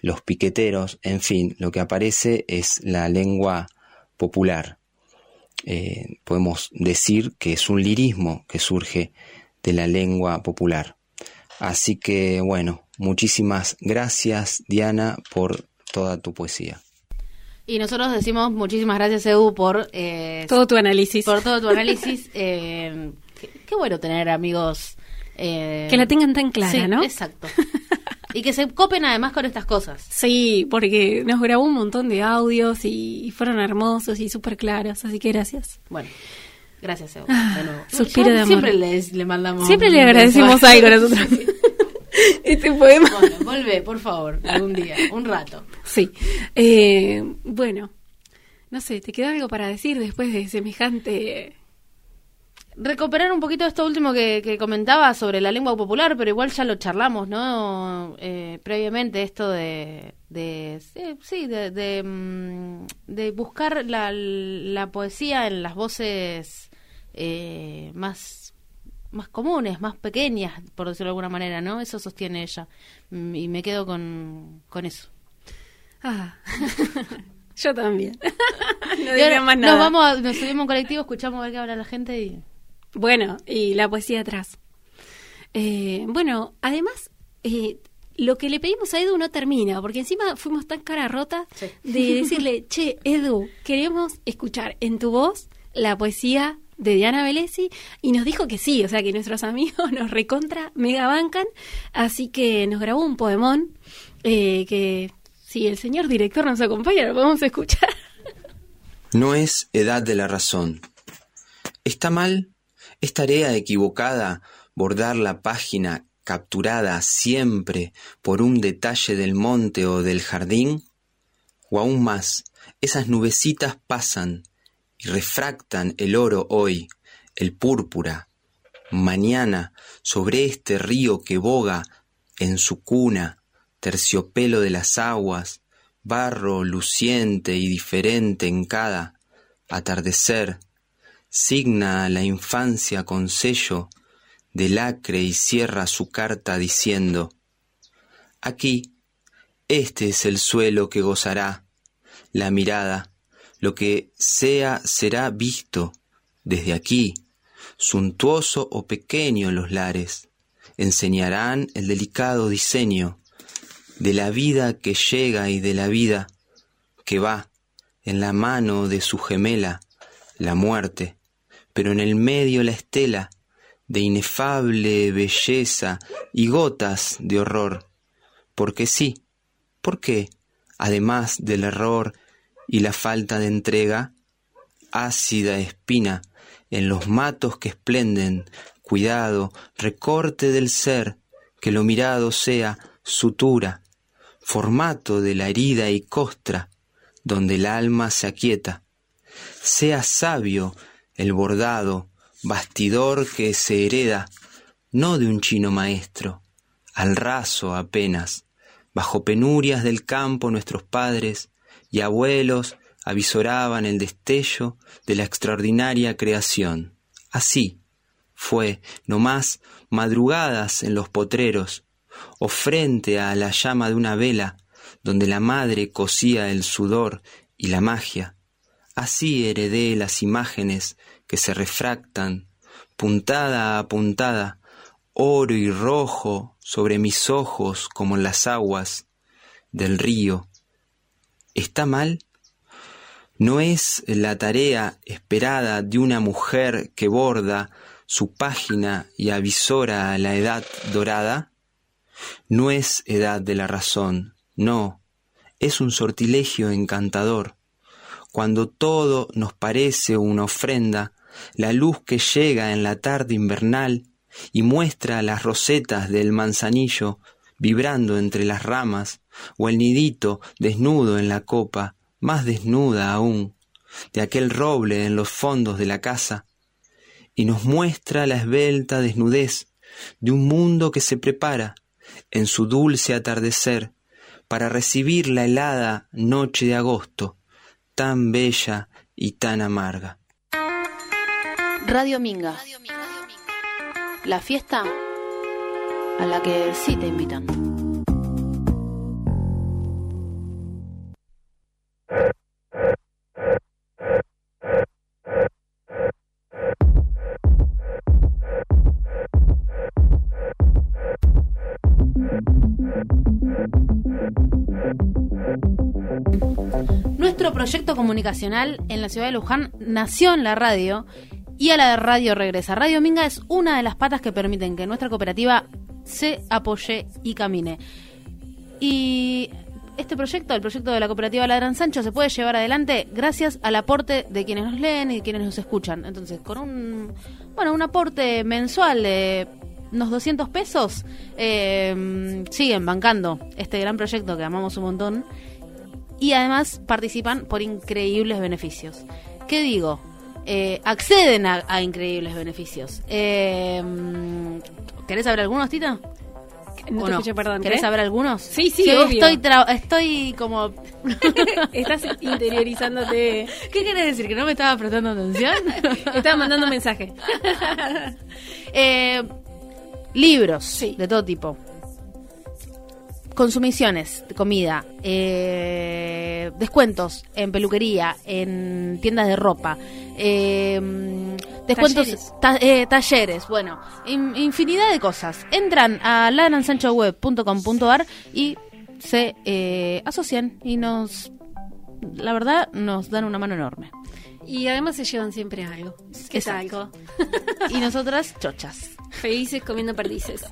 B: los piqueteros, en fin, lo que aparece es la lengua popular. Eh, podemos decir que es un lirismo que surge de la lengua popular. Así que bueno, muchísimas gracias Diana por toda tu poesía.
A: Y nosotros decimos muchísimas gracias, Edu, por...
D: Eh, todo tu análisis.
A: Por todo tu [laughs] análisis. eh, qué, bueno tener amigos...
D: Eh, que la tengan tan clara, ¿no?
A: Exacto. [laughs] y que se copen además con estas cosas.
D: Sí, porque nos grabó un montón de audios y, fueron hermosos y súper claros, así que gracias.
A: Bueno. Gracias.
D: Ah, suspiro de amor.
A: Siempre le mandamos.
D: Siempre le agradecemos algo nosotros. [laughs] [laughs] este poema.
A: Bueno, vuelve, por favor, algún día, un rato.
D: Sí. Eh, bueno, no sé, ¿te queda algo para decir después de semejante...
A: Recuperar un poquito esto último que, comentaba sobre la lengua popular, pero igual ya lo charlamos, ¿no? Eh, previamente, esto de, de sí, de, de, mm, de buscar la, la, poesía en las voces eh, más más comunes, más pequeñas, por decirlo de alguna manera, ¿no? Eso sostiene ella. Mm, y me quedo con, con eso.
D: Ah. [laughs] Yo también. [laughs]
A: no más nada. Nos vamos, nos subimos un colectivo, escuchamos a ver qué habla la gente y...
D: Bueno, y la poesía atrás. Eh, bueno, además, eh, lo que le pedimos a Edu no termina, porque encima fuimos tan cara rota de decirle, che, Edu, queremos escuchar en tu voz la poesía de Diana Velesi y nos dijo que sí, o sea que nuestros amigos [laughs] nos recontra mega bancan, así que nos grabó un poemón eh, que si el señor director nos acompaña lo podemos escuchar.
B: No es edad de la razón. ¿Está mal? ¿Es tarea equivocada bordar la página capturada siempre por un detalle del monte o del jardín? O aún más, esas nubecitas pasan y refractan el oro hoy, el púrpura, mañana sobre este río que boga en su cuna, terciopelo de las aguas, barro luciente y diferente en cada atardecer, signa la infancia con sello de lacre y cierra su carta diciendo, Aquí, este es el suelo que gozará, la mirada, lo que sea será visto desde aquí, suntuoso o pequeño los lares, enseñarán el delicado diseño de la vida que llega y de la vida que va en la mano de su gemela, la muerte, pero en el medio la estela de inefable belleza y gotas de horror. Porque sí, porque, además del error y la falta de entrega, ácida espina en los matos que esplenden, cuidado, recorte del ser, que lo mirado sea sutura, formato de la herida y costra, donde el alma se aquieta. Sea sabio el bordado, bastidor que se hereda, no de un chino maestro, al raso apenas, bajo penurias del campo nuestros padres y abuelos avisoraban el destello de la extraordinaria creación. Así fue, no más, madrugadas en los potreros, o frente a la llama de una vela, donde la madre cosía el sudor y la magia. Así heredé las imágenes que se refractan, puntada a puntada, oro y rojo sobre mis ojos como las aguas del río. ¿Está mal? ¿No es la tarea esperada de una mujer que borda su página y avisora a la edad dorada? No es edad de la razón, no, es un sortilegio encantador. Cuando todo nos parece una ofrenda, la luz que llega en la tarde invernal y muestra las rosetas del manzanillo vibrando entre las ramas, o el nidito desnudo en la copa, más desnuda aún, de aquel roble en los fondos de la casa, y nos muestra la esbelta desnudez de un mundo que se prepara en su dulce atardecer para recibir la helada noche de agosto, tan bella y tan amarga.
A: Radio Minga. La fiesta a la que sí te invitan. Nuestro proyecto comunicacional en la ciudad de Luján nació en la radio y a la de radio regresa. Radio Minga es una de las patas que permiten que nuestra cooperativa se apoye y camine. Y este proyecto, el proyecto de la cooperativa Ladran Sancho, se puede llevar adelante gracias al aporte de quienes nos leen y quienes nos escuchan. Entonces, con un, bueno, un aporte mensual de unos 200 pesos, eh, siguen bancando este gran proyecto que amamos un montón. Y además participan por increíbles beneficios. ¿Qué digo? Eh, acceden a, increíbles beneficios. Eh, ¿Querés saber algunos, Tita?
D: No
A: ¿O
D: te escuché, perdón.
A: ¿Querés saber algunos?
D: Sí, sí, obvio.
A: Estoy, tra- estoy como... [laughs] [laughs]
D: Estás interiorizándote.
A: ¿Qué querés decir? ¿Que no me estaba prestando atención? [laughs]
D: Estaba mandando mensaje.
A: Eh, libros
D: Sí.
A: de todo tipo. Consumiciones de comida, eh, descuentos en peluquería, en tiendas de ropa, eh, descuentos,
D: Talleres.
A: ta- eh, talleres, bueno, in- infinidad de cosas. Entran a ladransanchoweb.com.ar y se eh, asocian y nos, la verdad, nos dan una mano enorme.
D: Y además se llevan siempre algo. ¿Qué
A: Exacto.
D: tal?
A: Y nosotras, chochas.
D: Felices comiendo perdices.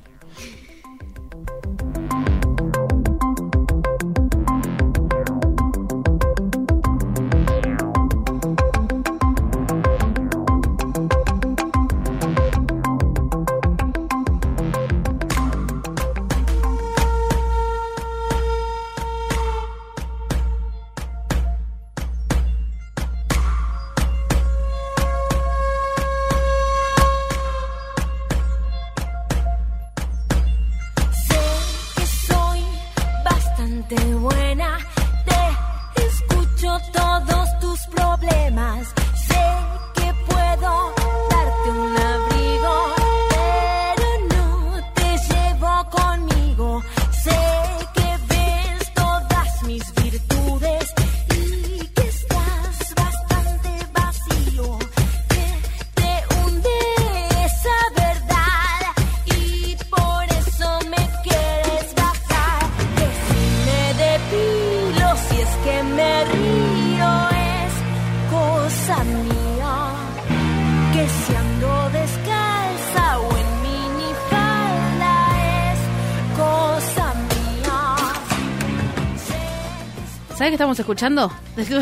A: ¿Sabes qué estamos escuchando?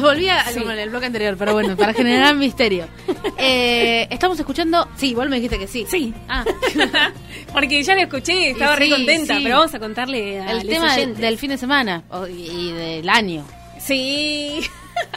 A: Volví a como en el bloque anterior, pero bueno, para generar [laughs] misterio. Eh, estamos escuchando. Sí, igual me dijiste que sí.
D: Sí.
A: Ah, [laughs]
D: Porque ya lo escuché, estaba
A: Y
D: re
A: sí,
D: contenta,
A: sí.
D: pero vamos a contarle a
A: el
D: los
A: tema del,
D: oyentes.
A: del fin de semana y del año.
D: Sí.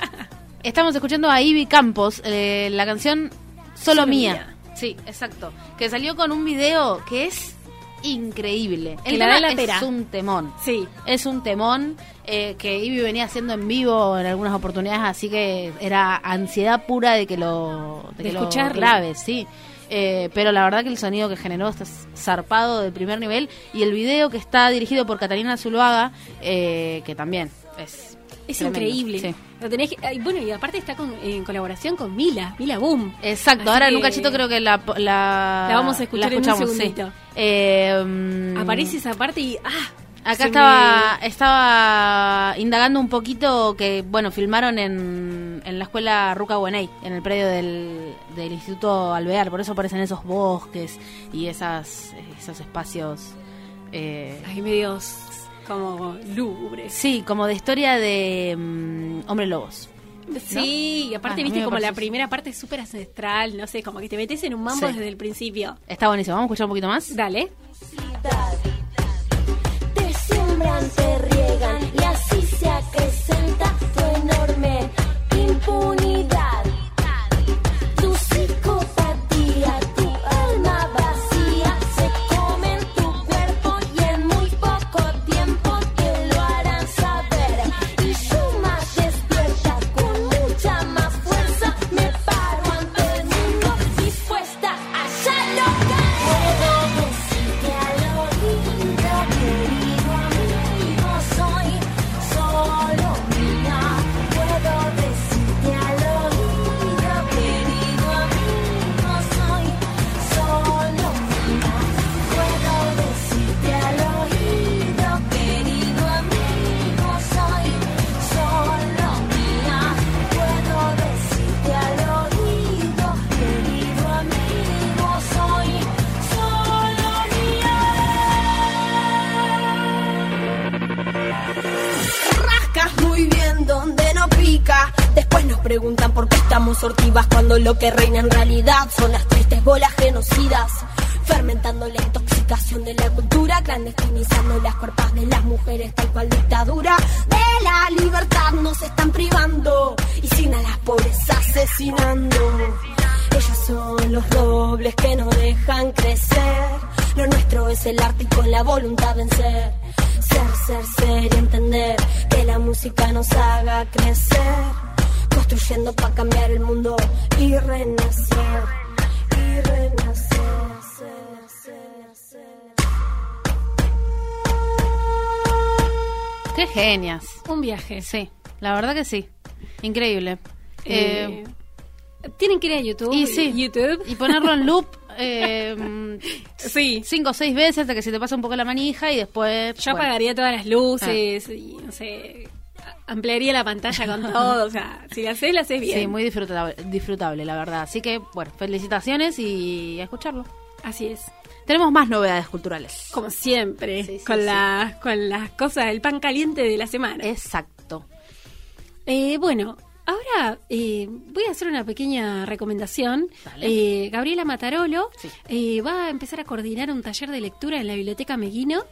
D: [laughs]
A: Estamos escuchando a Ivy Campos, eh, la canción Solo,
D: Solo
A: mía.
D: Mía.
A: Sí, exacto. Que salió con un video que es increíble.
D: Que
A: El
D: da
A: tema
D: la pera.
A: es un temón.
D: Sí.
A: Es un temón eh, que Ivy venía haciendo en vivo en algunas oportunidades, así que era ansiedad pura de que lo, de
D: De
A: que lo
D: escucharlo.
A: grabes, sí. Eh, pero la verdad que el sonido que generó está zarpado de primer nivel y el video que está dirigido por Catalina Zuluaga, eh, que también es...
D: Es
A: tremendo,
D: increíble.
A: sí.
D: Lo tenés que- bueno, y aparte está con- en colaboración con Mila, Mila Boom.
A: Exacto,
D: Así
A: ahora en
D: que
A: un cachito creo que la, la,
D: La vamos a escuchar en un
A: escuchamos, sí.
D: segundito.
A: Eh,
D: Aparece esa parte y ¡ah!
A: Acá estaba, estaba indagando un poquito que, bueno, filmaron en, en la escuela Ruca Buenay, en el predio del, del Instituto Alvear, por eso aparecen esos bosques y esas, esos espacios. eh,
D: Ay, medios como lúgubres.
A: sí, como de historia de mm, Hombre Lobos.
D: Sí, y aparte
A: Ah,
D: viste como la primera parte es súper ancestral, no sé, como que te metes en un mambo
A: Sí.
D: desde el principio.
A: Está buenísimo, vamos a escuchar un poquito más.
D: Dale.
C: Te siembran, te riegan y así se acrecenta tu enorme impunidad. Lo
H: que reina que
A: sí. Increíble.
D: Eh,
A: Eh,
D: tienen que ir a YouTube.
A: y sí.
D: YouTube.
A: Y ponerlo en loop [laughs] eh,
D: Sí.
A: cinco o seis veces hasta que se te pasa un poco la manija y después...
D: Yo
A: bueno.
D: apagaría todas las luces y, no sé, ampliaría la pantalla con todo. O sea, si la haces, la haces bien.
A: Sí, muy disfrutable, disfrutable, la verdad. Así que, bueno, felicitaciones y a escucharlo.
D: Así es.
A: Tenemos más novedades culturales.
D: Como siempre,
A: Sí, sí,
D: con,
A: sí.
D: la- con las cosas, el pan caliente de la semana.
A: Exacto.
D: Eh, bueno, ahora eh, voy a hacer una pequeña recomendación. Eh, Gabriela Matarolo
A: Sí.
D: eh, va a empezar a coordinar un taller de lectura en la Biblioteca Meguino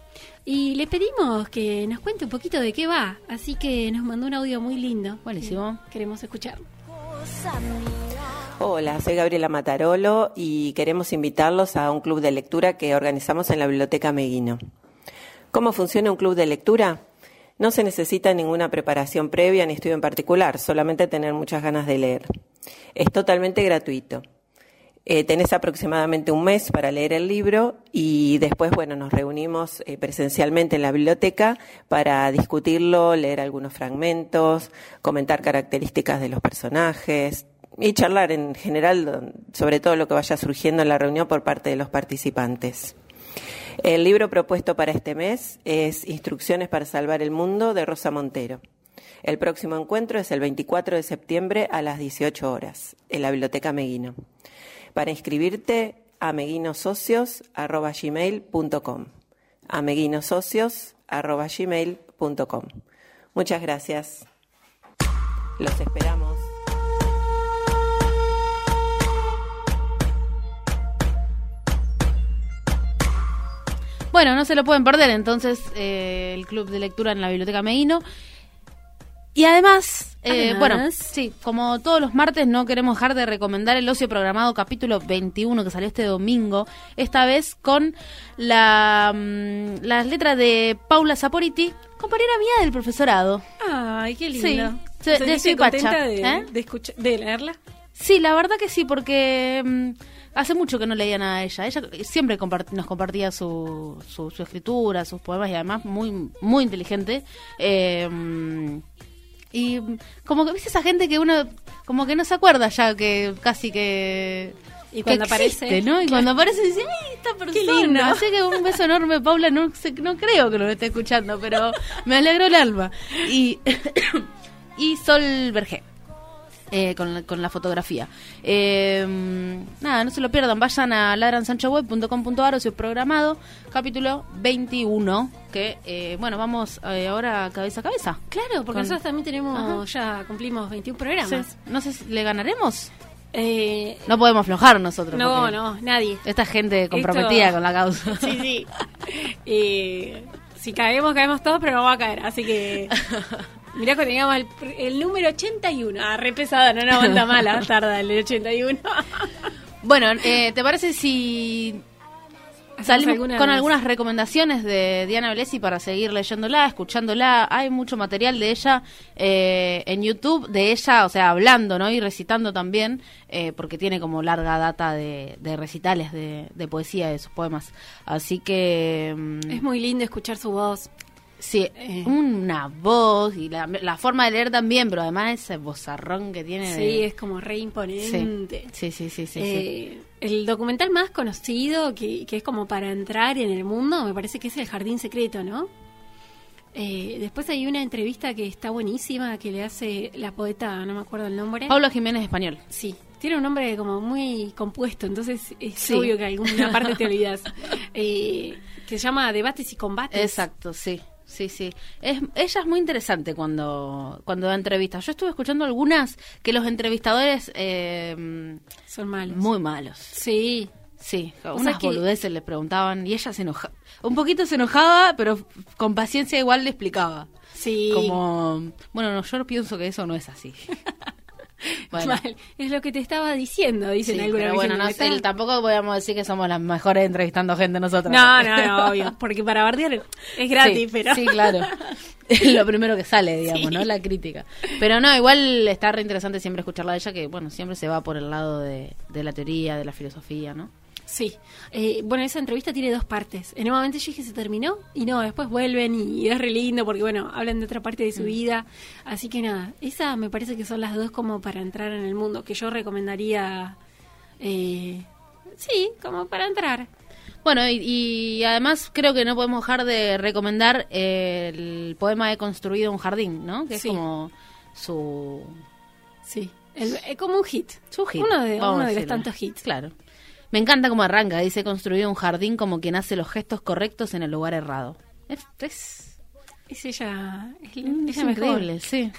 D: y le pedimos que nos cuente un poquito de qué va. Así que nos mandó un audio muy lindo.
A: Buenísimo.
D: que Queremos escuchar.
I: Hola, soy Gabriela Matarolo y queremos invitarlos a un club de lectura que organizamos en la Biblioteca Meguino. ¿Cómo funciona un club de lectura? No se necesita ninguna preparación previa ni estudio en particular, solamente tener muchas ganas de leer. Es totalmente gratuito. Eh, tenés aproximadamente un mes para leer el libro y después, bueno, nos reunimos eh, presencialmente en la biblioteca para discutirlo, leer algunos fragmentos, comentar características de los personajes y charlar en general sobre todo lo que vaya surgiendo en la reunión por parte de los participantes. El libro propuesto para este mes es Instrucciones para salvar el mundo de Rosa Montero. El próximo encuentro es el 24 de septiembre a las 18 horas en la Biblioteca Meguino. Para inscribirte, ameguinosocios.gmail.com ameguinosocios.gmail.com Muchas gracias. Los esperamos.
A: Bueno, no se lo pueden perder entonces eh, el club de lectura en la Biblioteca Meino. Y además, eh,
D: Además.
A: bueno, sí, como todos los martes no queremos dejar de recomendar el ocio programado capítulo 21 que salió este domingo, esta vez con la, mm, las letras de Paula Saporiti, compañera mía del profesorado.
D: Ay, qué lindo.
A: sí,
D: ¿Te
A: de
D: contenta
A: ¿eh?
D: de leerla?
A: Sí, la verdad que sí, porque mm, hace mucho que no leía nada de ella. Ella siempre compart- nos compartía su, su, su escritura, sus poemas y además muy, muy inteligente. Eh, y como que, ¿viste esa gente que uno como que no se acuerda ya que casi que...
D: Y
A: que
D: cuando
A: existe,
D: aparece,
A: ¿no? Y
D: claro.
A: cuando aparece dice, ¡ay, esta persona!
D: lindo.
A: Así que un beso enorme, Paula, no, sé- no creo que lo esté escuchando, pero me alegró el alma. Y, [coughs] y Sol Vergé eh, con, la, con la fotografía. Eh, nada, no se lo pierdan, vayan a ladransanchoweb.com.ar o si es programado, capítulo 21, que, eh, bueno, vamos eh, ahora cabeza a cabeza.
D: Claro, porque
A: Con-
D: nosotros también tenemos,
A: Ajá.
D: ya cumplimos 21 programas.
A: Sí. No sé si le ganaremos.
D: Eh,
A: No podemos aflojar nosotros.
D: no, no, nadie.
A: Esta gente comprometida
D: Esto-
A: con la causa. [laughs]
D: Sí, sí. Eh, si caemos, caemos todos, pero no va a caer. Así que. [laughs] Mirá que teníamos el, pr- el número 81. Ah, re pesada, no nos aguanta mal la tarda el 81.
A: Bueno, eh, ¿te parece si salimos con algunas recomendaciones de Diana Blesi para seguir leyéndola, escuchándola? Hay mucho material de ella eh, en YouTube, de ella, o sea, hablando, ¿no? Y recitando también, eh, porque tiene como larga data de, de recitales de, de poesía de sus poemas. Así que... mm,
D: Es muy lindo escuchar su voz.
A: Sí,
D: Eh.
A: una voz y la, la forma de leer también, pero además ese bozarrón que tiene.
D: Sí,
A: de-
D: es como re imponente.
A: sí, sí, sí, sí, sí.
D: Eh, El documental más conocido, que, que es como para entrar en el mundo, me parece que es El Jardín Secreto, ¿no? Eh, después hay una entrevista que está buenísima, que le hace la poeta, no me acuerdo el nombre.
A: Paula Jiménez Español.
D: Sí, tiene un nombre como muy compuesto, entonces es
A: Sí.
D: obvio que alguna parte te [laughs] olvidas. Eh, que se llama Debates y Combates.
A: Exacto, sí. Sí, sí. Es, ella es muy interesante cuando, cuando da entrevistas. Yo estuve escuchando algunas que los entrevistadores eh,
D: Son malos.
A: muy malos.
D: Sí.
A: Sí, unas
D: que-
A: boludeces le preguntaban y ella se enojaba. Un poquito se enojaba, pero con paciencia igual le explicaba.
D: Sí.
A: Como, bueno, no, yo pienso que eso no es así. [laughs] [laughs] Bueno.
D: Mal. Es lo que te estaba diciendo, dicen
A: Sí,
D: alguna
A: pero bueno,
D: en
A: no sé, tampoco podemos decir que somos las mejores entrevistando gente nosotros.
D: No, no, [laughs] no, obvio. Porque para bardear es gratis,
A: sí,
D: pero.
A: Sí, claro. [laughs] Es lo primero que sale, digamos,
D: Sí.
A: ¿no? La crítica. Pero no, igual está re interesante siempre escucharla de ella, que, bueno, siempre se va por el lado de, de la teoría, de la filosofía, ¿no?
D: Sí. Eh, bueno, esa entrevista tiene dos partes. En un momento yo dije se terminó y no, después vuelven y es re lindo porque, bueno, hablan de otra parte de su
A: Mm.
D: vida. Así que nada, esa me parece que son las dos como para entrar en el mundo, que yo recomendaría. Eh, sí, como para entrar.
A: Bueno, y, y además creo que no podemos dejar de recomendar el poema He construido un jardín, ¿no? Que
D: Sí.
A: es como su,
D: Sí. El- eh, como un hit.
A: su hit.
D: Uno de, uno de los tantos hits.
A: Claro. Me encanta cómo arranca, dice, he construido un jardín como quien hace los gestos correctos en el lugar errado. Es, es,
D: Es ella. Es,
A: Mm,
D: ella
A: es
D: mejor.
A: increíble, sí.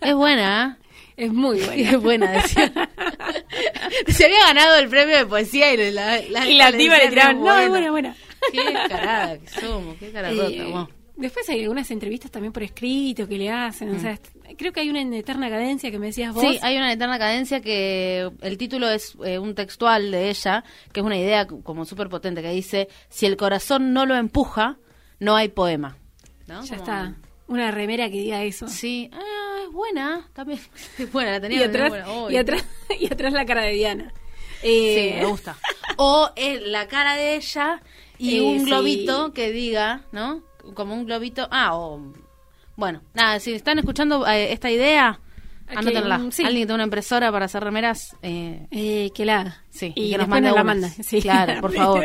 A: Es buena, ¿eh? [laughs]
D: Es muy [laughs] buena.
A: Es buena, decía. [laughs] Se había ganado el premio de poesía y la, la,
D: y la le tiraron. No, es
A: buena.
D: buena.
A: Qué carada que somos, qué cara
D: Eh. Después hay algunas entrevistas también por escrito que le hacen. O sea, est- creo que hay una en Eterna Cadencia que me decías vos.
A: Mm. Sí, hay una eterna cadencia que el título es eh, un textual de ella, que es una idea como súper potente, que dice, si el corazón no lo empuja, no hay poema. ¿No?
D: Ya
A: Como-
D: está. Una remera que diga eso.
A: Sí, ah, es buena, también. [laughs] Es buena, la tenía
D: Y atrás,
A: buena. Uy.
D: y, atrás, [laughs] y atrás la cara de Diana.
A: Sí,
D: Eh,
A: me gusta. O eh, la cara de ella y [laughs]
D: Eh,
A: un
D: sí.
A: globito que diga, ¿no? Como un globito. Ah, o. Bueno, nada, si están escuchando eh, esta idea,
D: Ok,
A: anótenla.
D: mm, sí.
A: Alguien que tenga una impresora para hacer remeras, eh,
D: eh, que la haga.
A: sí,
D: y
A: que nos mande
D: nos la manda. Sí.
A: Claro, por [laughs] favor.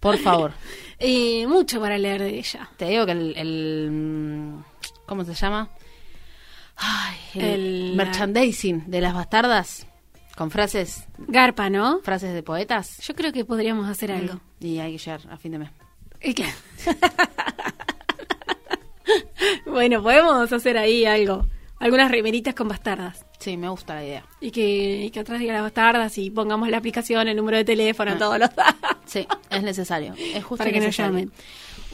A: Por favor. [laughs]
D: Eh, mucho para leer de ella.
A: Te digo que el. el, mm, ¿Cómo se llama? Ay, el,
D: El-
A: merchandising de las bastardas. Con frases,
D: Garpa, ¿no?
A: frases de poetas.
D: Yo creo que podríamos hacer algo.
A: Y hay que llegar a fin de mes.
D: ¿Y qué? [laughs] bueno, podemos hacer ahí algo. Algunas remeritas con bastardas.
A: Sí, me gusta la idea.
D: Y que, y que atrás diga las bastardas y pongamos la aplicación, el número de teléfono,
A: Ah.
D: todos los datos.
A: Sí, es necesario. Es justo
D: Para que nos llamen.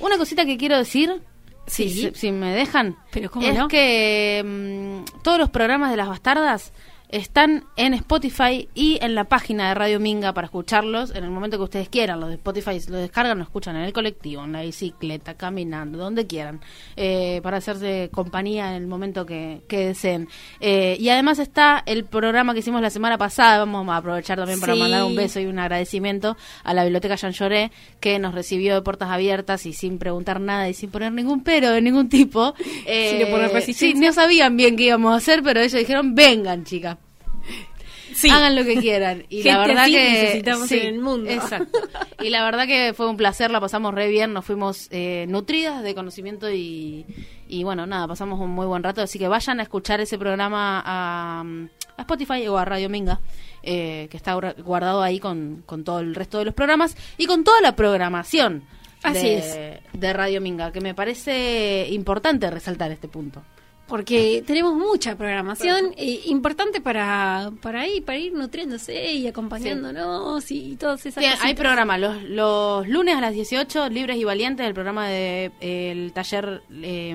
A: Una cosita que quiero decir,
D: Sí.
A: si, si me dejan,
D: Pero ¿cómo
A: es
D: no?
A: que mm, todos los programas de las bastardas están en Spotify y en la página de Radio Minga para escucharlos en el momento que ustedes quieran. Los de Spotify los descargan, los escuchan en el colectivo, en la bicicleta, caminando, donde quieran, eh, para hacerse compañía en el momento que, que deseen. Eh, y además está el programa que hicimos la semana pasada, vamos a aprovechar también para
D: Sí.
A: mandar un beso y un agradecimiento a la Biblioteca Jean Lloré, que nos recibió de puertas abiertas y sin preguntar nada y sin poner ningún pero de ningún tipo. [laughs] Eh,
D: Sin poner
A: sí,
D: resistencia.
A: no sabían bien qué íbamos a hacer, pero ellos dijeron, vengan, chicas.
D: Sí.
A: Hagan lo que quieran. Y la verdad
D: así
A: que
D: necesitamos
A: sí,
D: en el mundo.
A: Exacto. Y la verdad que fue un placer, la pasamos re bien, nos fuimos eh, nutridas de conocimiento y, y bueno, nada, pasamos un muy buen rato. Así que vayan a escuchar ese programa a, a Spotify o a Radio Minga, eh, que está guardado ahí con, con todo el resto de los programas y con toda la programación.
D: Así
A: de,
D: es.
A: de Radio Minga, que me parece importante resaltar este punto.
D: Porque tenemos mucha programación eh, importante para, para, ahí, para ir nutriéndose y acompañándonos y todas esas
A: Sí, hay programa los, los lunes a las 18, Libres y Valientes, el programa de eh, el taller eh,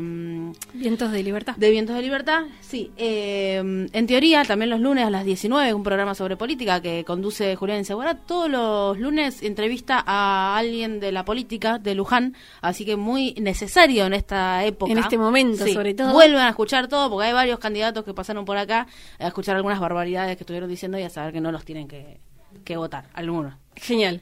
D: Vientos de libertad.
A: de Vientos de Libertad. Sí, eh, en teoría también los lunes a las 19, un programa sobre política que conduce Julián Insegura. Todos los lunes entrevista a alguien de la política de Luján, así que muy necesario en esta época.
D: En este momento,
A: Sí,
D: sobre todo.
A: A escuchar todo, porque hay varios candidatos que pasaron por acá a escuchar algunas barbaridades que estuvieron diciendo y a saber que no los tienen que, que votar, algunos.
D: Genial.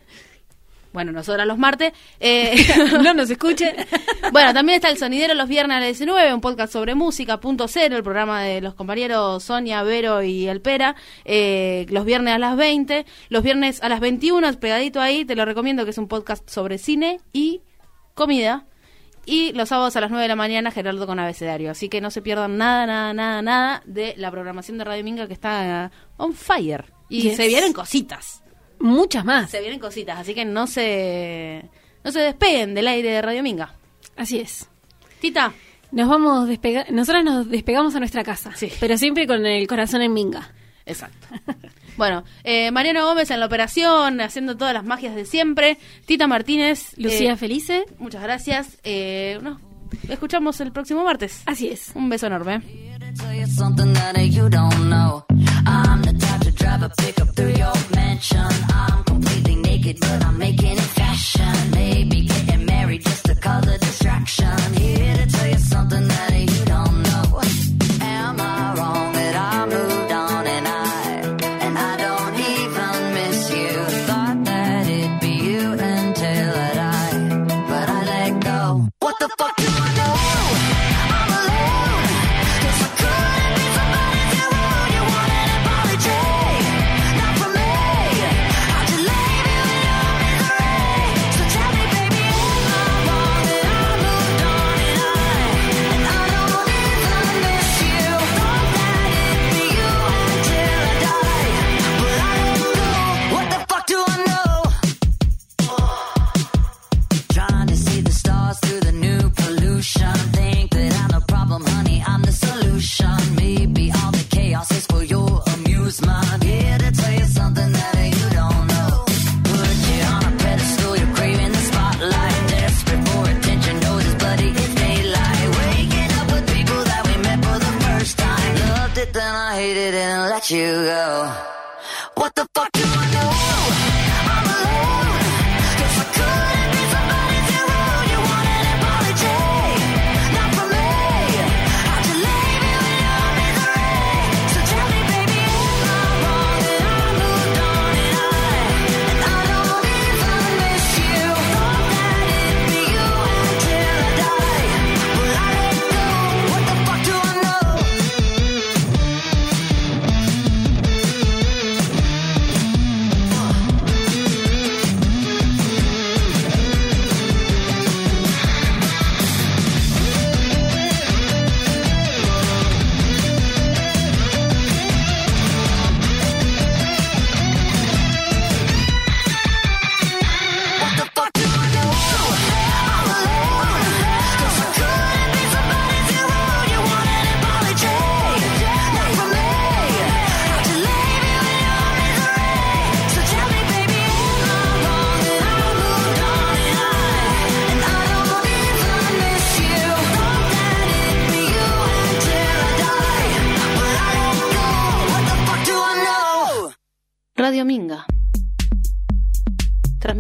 A: Bueno, nosotras los martes. Eh, [laughs]
D: no nos escuchen. [laughs]
A: bueno, también está El Sonidero los viernes a las 19, un podcast sobre música, punto cero, el programa de los compañeros Sonia, Vero y El Pera, eh, los viernes a las 20, los viernes a las 21, pegadito ahí, te lo recomiendo que es un podcast sobre cine y comida. Y los sábados a las 9 de la mañana, Gerardo con abecedario. Así que no se pierdan nada, nada, nada, nada de la programación de Radio Minga que está on fire. Y
D: Yes.
A: se vienen cositas
D: Muchas más.
A: se vienen cositas, así que no se no se despeguen del aire de Radio Minga.
D: Así es.
A: Tita,
D: Nos vamos despega nosotras nos despegamos a nuestra casa,
A: Sí.
D: pero siempre con el corazón en minga.
A: exacto. [laughs] bueno, eh, Mariano Gómez en la operación, haciendo todas las magias de siempre. Tita Martínez,
D: Lucía
A: eh,
D: Felice,
A: muchas gracias. Eh, nos escuchamos el próximo martes.
D: así es.
A: Un beso enorme.
J: tell you something that you don't hate it and let you go.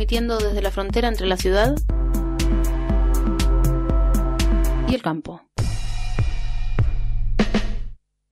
A: Desde la frontera entre la ciudad y el campo.